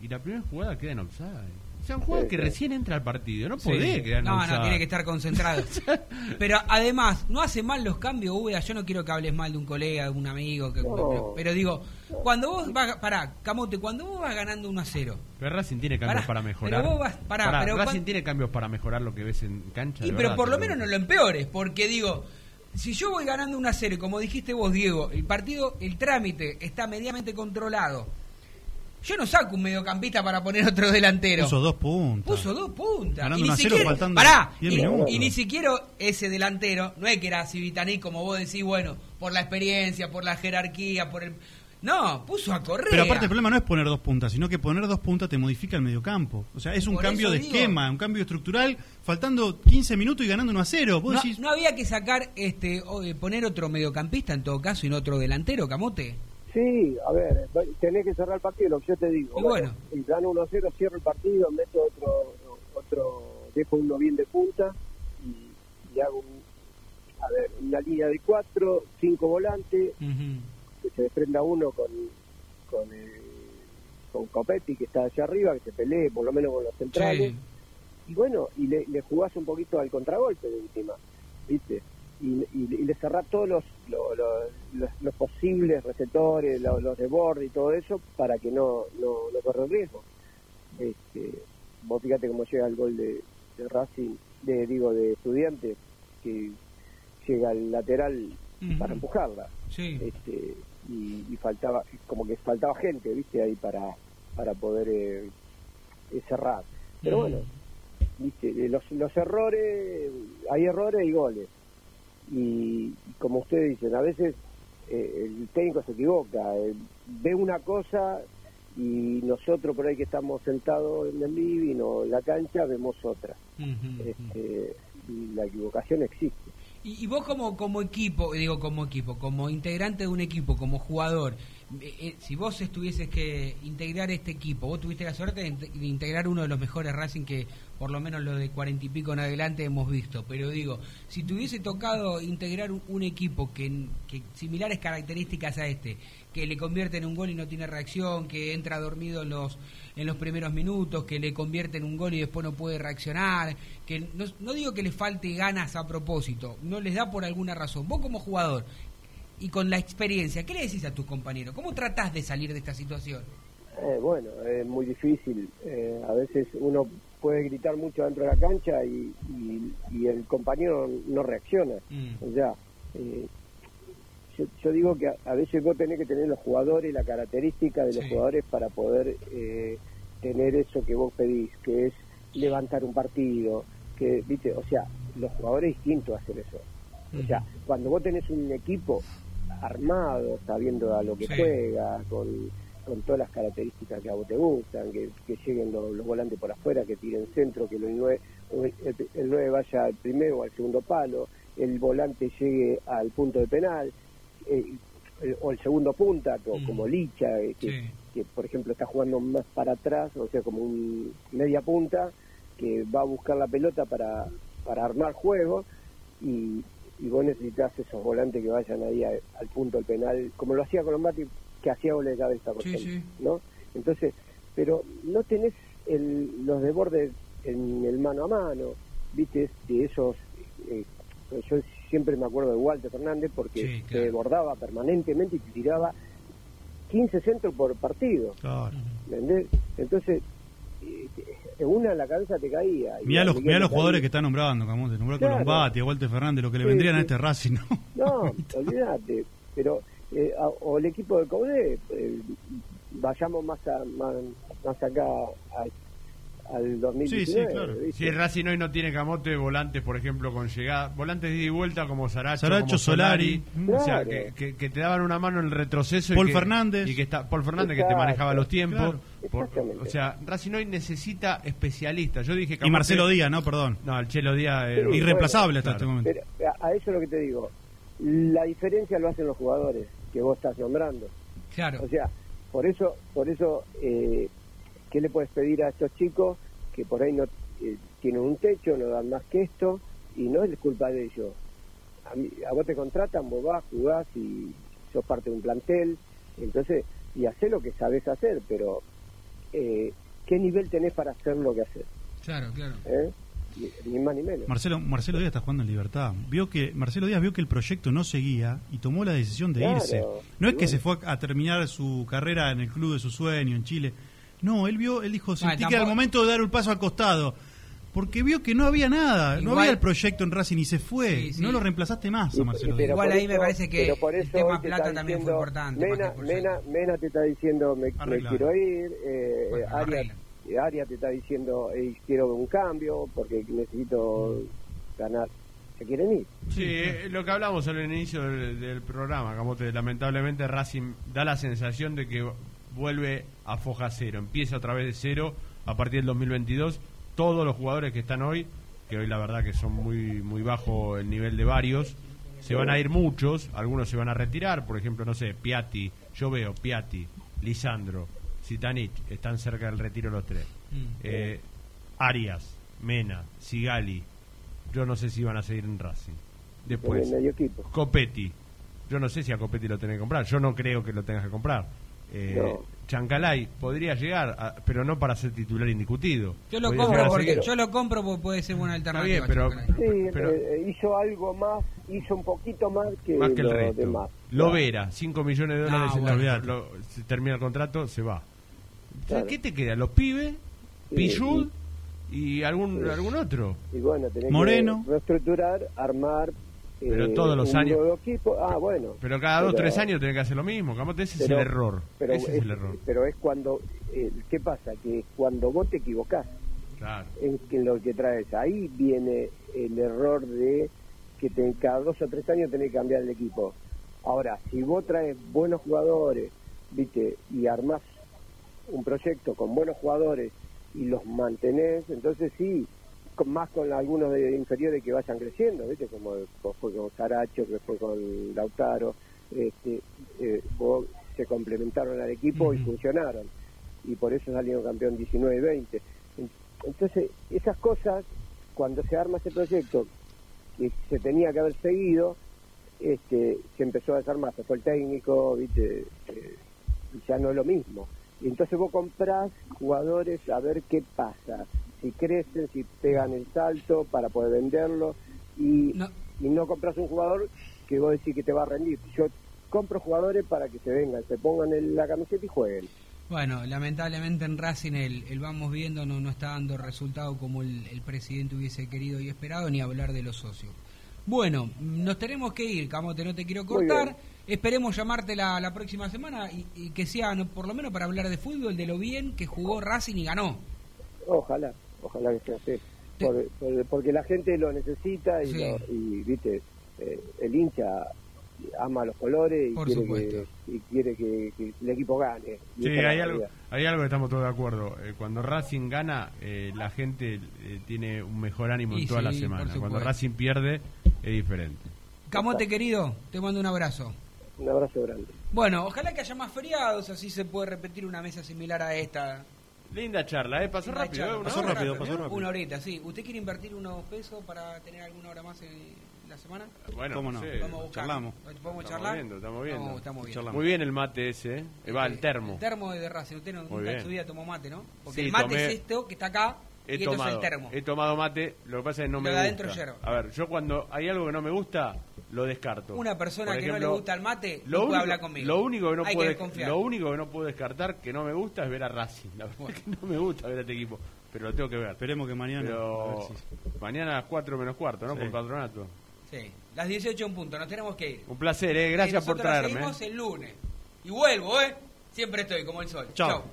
y la primera jugada queda en offside. O sea, un jugador que recién entra al partido, no Sí. podés quedar en No, offside. no, tiene que estar concentrado. Pero además, no hace mal los cambios, Úbeda. Yo no quiero que hables mal de un colega, de un amigo. Que, No. Pero digo, cuando vos vas. Pará, Camote, cuando vos vas ganando 1 a 0. Pero Racing tiene cambios Pará, para mejorar. pero vos vas- pará, pero Racing tiene cambios para mejorar lo que ves en cancha. Y pero verdad, por lo menos no lo empeores, porque digo, si yo voy ganando 1 a 0, y como dijiste vos, Diego, el partido, el trámite está medianamente controlado. Yo no saco un mediocampista para poner otro delantero. Puso dos puntos. Puso dos puntas. Ganando y ni 1 a 0 siquiera, faltando pará, 10 y, minutos. y ni siquiera ese delantero, no es que era Civitaní como vos decís, bueno, por la experiencia, por la jerarquía, por el... No, puso a correr. Pero aparte el problema no es poner dos puntas, sino que poner dos puntas te modifica el mediocampo. O sea, es un Por cambio de digo. esquema, un cambio estructural, faltando 15 minutos y ganando 1 a 0. Vos No, decís, no había que sacar, este, o, eh, poner otro mediocampista en todo caso y no otro delantero, Camote. Sí, a ver, tenés que cerrar el partido, lo que yo te digo. Y bueno. y gano 1 a 0, cierro el partido, meto otro, otro dejo uno bien de punta y, y hago un, a ver, una línea de cuatro, cinco volantes, que se desprenda uno con con, eh, con Copetti que está allá arriba, que se pelee por lo menos con los centrales. Y bueno, y le, le jugás un poquito al contragolpe de última, ¿viste? Y, y- y le cerrás todos los, lo- lo- los, los posibles receptores, lo- los de borde y todo eso, para que no, no, no corra riesgo. Este, vos fíjate cómo llega el gol de, de Racing, de, digo, de Estudiantes, que llega al lateral para empujarla. Sí. este, y, y faltaba como que faltaba gente viste ahí para para poder eh, eh, cerrar. Pero bueno viste eh, los, los errores hay errores y goles y, como ustedes dicen a veces eh, el técnico se equivoca eh, ve una cosa y nosotros por ahí que estamos sentados en el living o en la cancha vemos otra. Este, y la equivocación existe. Y, y vos como, como equipo, digo como equipo, como integrante de un equipo, como jugador, eh, eh, si vos estuvieses que integrar este equipo, vos tuviste la suerte de, integrar uno de los mejores Racing que por lo menos lo de cuarenta y pico en adelante hemos visto, pero digo, si te hubiese tocado integrar un, un equipo que, que similares características a este, que le convierte en un gol y no tiene reacción, que entra dormido en los en los primeros minutos, que le convierte en un gol y después no puede reaccionar, que no, no digo que le falte ganas a propósito, no les da por alguna razón. Vos como jugador y con la experiencia, ¿qué le decís a tus compañeros? ¿Cómo tratás de salir de esta situación? Eh, bueno, es muy difícil. Eh, a veces uno puede gritar mucho dentro de la cancha y, y, y el compañero no reacciona. Mm. O sea, eh, yo, yo digo que a, a veces vos tenés que tener los jugadores, la característica de los Sí. jugadores para poder eh, tener eso que vos pedís, que es levantar un partido, que, viste, o sea, los jugadores distintos hacen eso. O sea, cuando vos tenés un equipo armado, sabiendo a lo que Sí. juega, con, con todas las características que a vos te gustan, que, que lleguen los, los volantes por afuera, que tiren centro, que el 9, el, el vaya al primero o al segundo palo, el volante llegue al punto de penal, eh, el- o el segundo punta, Mm. como Licha, eh, que, Sí. que por ejemplo está jugando más para atrás, o sea, como un media punta, que va a buscar la pelota para, para armar juego, y, y vos necesitas esos volantes que vayan ahí a- al punto del penal, como lo hacía Colombati, que hacía goles de cabeza, por Sí, ejemplo, sí. ¿no? Entonces, pero no tenés el, los desbordes en el mano a mano, viste, de esos... eh, yo siempre me acuerdo de Walter Fernández porque Sí, se claro. desbordaba permanentemente y te tiraba 15 centros por partido, Claro. ¿entendés? Entonces, una en la cabeza te caía. Mirá los, mirá los te jugadores que está nombrando, Camonte. Nombró a Claro. Colombati, a Walter Fernández, lo que le Sí, vendrían a este Racing, ¿no? No, olvídate. Pero, eh, a- o el equipo de Caudet, eh, vayamos más, a, más, más acá a- al 2019. Sí, sí, claro. ¿viste? Si el Racing hoy no tiene camote, volantes, por ejemplo, con llegada, volantes de ida y vuelta como Saracho, Saracho, como Solari, Solari. o sea, que, que- que te daban una mano en el retroceso. Paul y que, Fernández. Y que está, Paul Fernández que te manejaba los tiempos. Claro. Por- Exactamente. o sea, Racing hoy necesita especialistas. Yo dije Y Camote- Marcelo Díaz, ¿no? Perdón. No, el Chelo Díaz. eh, Sí, Irreemplazable hasta claro. este momento. Pero a, a eso es lo que te digo. La diferencia lo hacen los jugadores que vos estás nombrando. Claro. O sea, por eso, por eso, eh, ¿qué le puedes pedir a estos chicos que por ahí no eh, tienen un techo, no dan más que esto y no es culpa de ellos? A, mí- a vos te contratan, vos vas, jugás y sos parte de un plantel, entonces, y hacés lo que sabés hacer, pero eh, ¿qué nivel tenés para hacer lo que haces? Claro, claro. ¿Eh? Ni, más ni menos. Marcelo, Marcelo Díaz está jugando en libertad. Vio que Marcelo Díaz vio que el proyecto no seguía y tomó la decisión de Claro, irse. No es que se fue a, a terminar su carrera en el club de su sueño en Chile. No, él vio, él dijo, sentí que era el momento de dar un paso al costado. Porque vio que no había nada, no Igual- había el proyecto en Racing y se fue. Sí, sí. No lo reemplazaste más a Y- Marcelo pero. Igual ahí me parece que pero por el eso tema hoy te plata está también fue importante, Mena, el. Mena, Mena te está diciendo, me, me quiero ir. Eh, Bueno, Aria, Aria te está diciendo, eh, quiero un cambio porque necesito ganar. Se quieren ir. Sí, eh, lo que hablamos al inicio del, del programa, Camote, lamentablemente Racing da la sensación de que vuelve a foja cero, empieza otra vez de cero a partir del 2022. Todos los jugadores que están hoy, que hoy la verdad que son muy muy bajo el nivel de varios, se van a ir muchos, algunos se van a retirar, por ejemplo, no sé, Piatti, yo veo Piatti, Lisandro, Zitanich, están cerca del retiro los tres. Mm. Eh, Arias, Mena, Sigali, yo no sé si van a seguir en Racing. Después. Copetti. Yo no sé si a Copetti lo tenés que comprar. Yo no creo que lo tengas que comprar. Eh, No. Chancalay podría llegar, a- pero no para ser titular indiscutido. Yo lo Podría compro porque yo lo compro porque puede ser buena Está alternativa. bien, pero, Chancalay. Sí, pero eh, hizo algo más, hizo un poquito más que, más que el los resto. demás. Lovera, 5 millones de dólares, No, en la- olvidate. lo- se termina el contrato, se va. Claro. ¿Qué te queda? ¿Los pibes? Sí, ¿Pillud? ¿Y algún, Sí. algún otro? Y bueno, tenés Moreno. que reestructurar, armar. Pero eh, todos los un años. equipo. Ah, bueno. Pero cada dos o Pero- tres años tenés que hacer lo mismo. Ese pero- es el error. Pero ese es, es, el error. pero es cuando. eh, ¿Qué pasa? Que cuando vos te equivocás Claro. en, que lo que traes, ahí viene el error de que te- cada dos o tres años tenés que cambiar el equipo. Ahora, si vos traes buenos jugadores, viste, y armás un proyecto con buenos jugadores y los mantenés, entonces sí, con, más con algunos de inferiores que vayan creciendo, viste, como, como fue con Saracho, que fue con Lautaro, este, eh, vos se complementaron al equipo y funcionaron. Y por eso salieron campeón 19 y 20. En- Entonces, esas cosas, cuando se arma ese proyecto, que se tenía que haber seguido, este, se empezó a desarmar, se fue el técnico, ¿viste? Eh, ya no es lo mismo. Y entonces vos comprás jugadores a ver qué pasa, si crecen, si pegan el salto para poder venderlo, y No. y no compras un jugador que vos decís que te va a rendir. Yo compro jugadores para que se vengan, se pongan en la camiseta y jueguen. Bueno, lamentablemente en Racing el, el vamos viendo no, no está dando resultado como el, el presidente hubiese querido y esperado, ni hablar de los socios. Bueno, nos tenemos que ir, Camote, no te quiero cortar. Esperemos llamarte la, la próxima semana y, y que sea no, por lo menos para hablar de fútbol, de lo bien que jugó Racing y ganó. Ojalá, ojalá que sea así. Por- por- porque la gente lo necesita y, Sí. lo- y, viste, eh, el hincha ama los colores y Por quiere, supuesto. que, y quiere que, que el equipo gane. Y Sí, hay algo, hay algo que estamos todos de acuerdo. Eh, cuando Racing gana, eh, la gente eh, tiene un mejor ánimo Y en toda sí, la semana. Cuando. Racing pierde, es diferente. Camote querido, te mando un abrazo. Un abrazo grande. Bueno, ojalá que haya más feriados, así se puede repetir una mesa similar a esta. Linda charla, ¿eh? Pasó rápido, charla. ¿eh? Pasó hora. rápido, pasó rápido. Una horita, sí. ¿Usted quiere invertir unos pesos para tener alguna hora más en la semana? Bueno, ¿Cómo no? Vamos a buscar. charlamos. ¿Podemos Estamos charlar? viendo, estamos viendo. Estamos, estamos viendo. Charlamos. Muy bien el mate ese, ¿eh? Eh, Va, el Eh, termo. El termo de Racing. Usted no, Muy nunca en bien. su vida tomó mate, ¿no? Porque Sí, el mate tomé- es esto que está acá He y esto tomado, es el termo. he tomado mate, lo que pasa es que no Lo me de gusta. adentro hierro. A ver, yo cuando hay algo que no me gusta, lo descarto. Una persona Por que no le gusta el mate lo único- hablar conmigo. Lo único que no Hay puedo que lo único que no puedo descartar que no me gusta es ver a Racing. La verdad es que no me gusta ver a este equipo, pero lo tengo que ver. Esperemos que mañana. a Pero ver si- mañana a las 4 menos cuarto, ¿no? Sí. Por patronato. Sí. Las 18 en punto. Nos tenemos que ir. Un placer, ¿eh? Gracias Y por traerme. seguimos el lunes. Y vuelvo, ¿eh? Siempre estoy como el sol. Chao. Chao.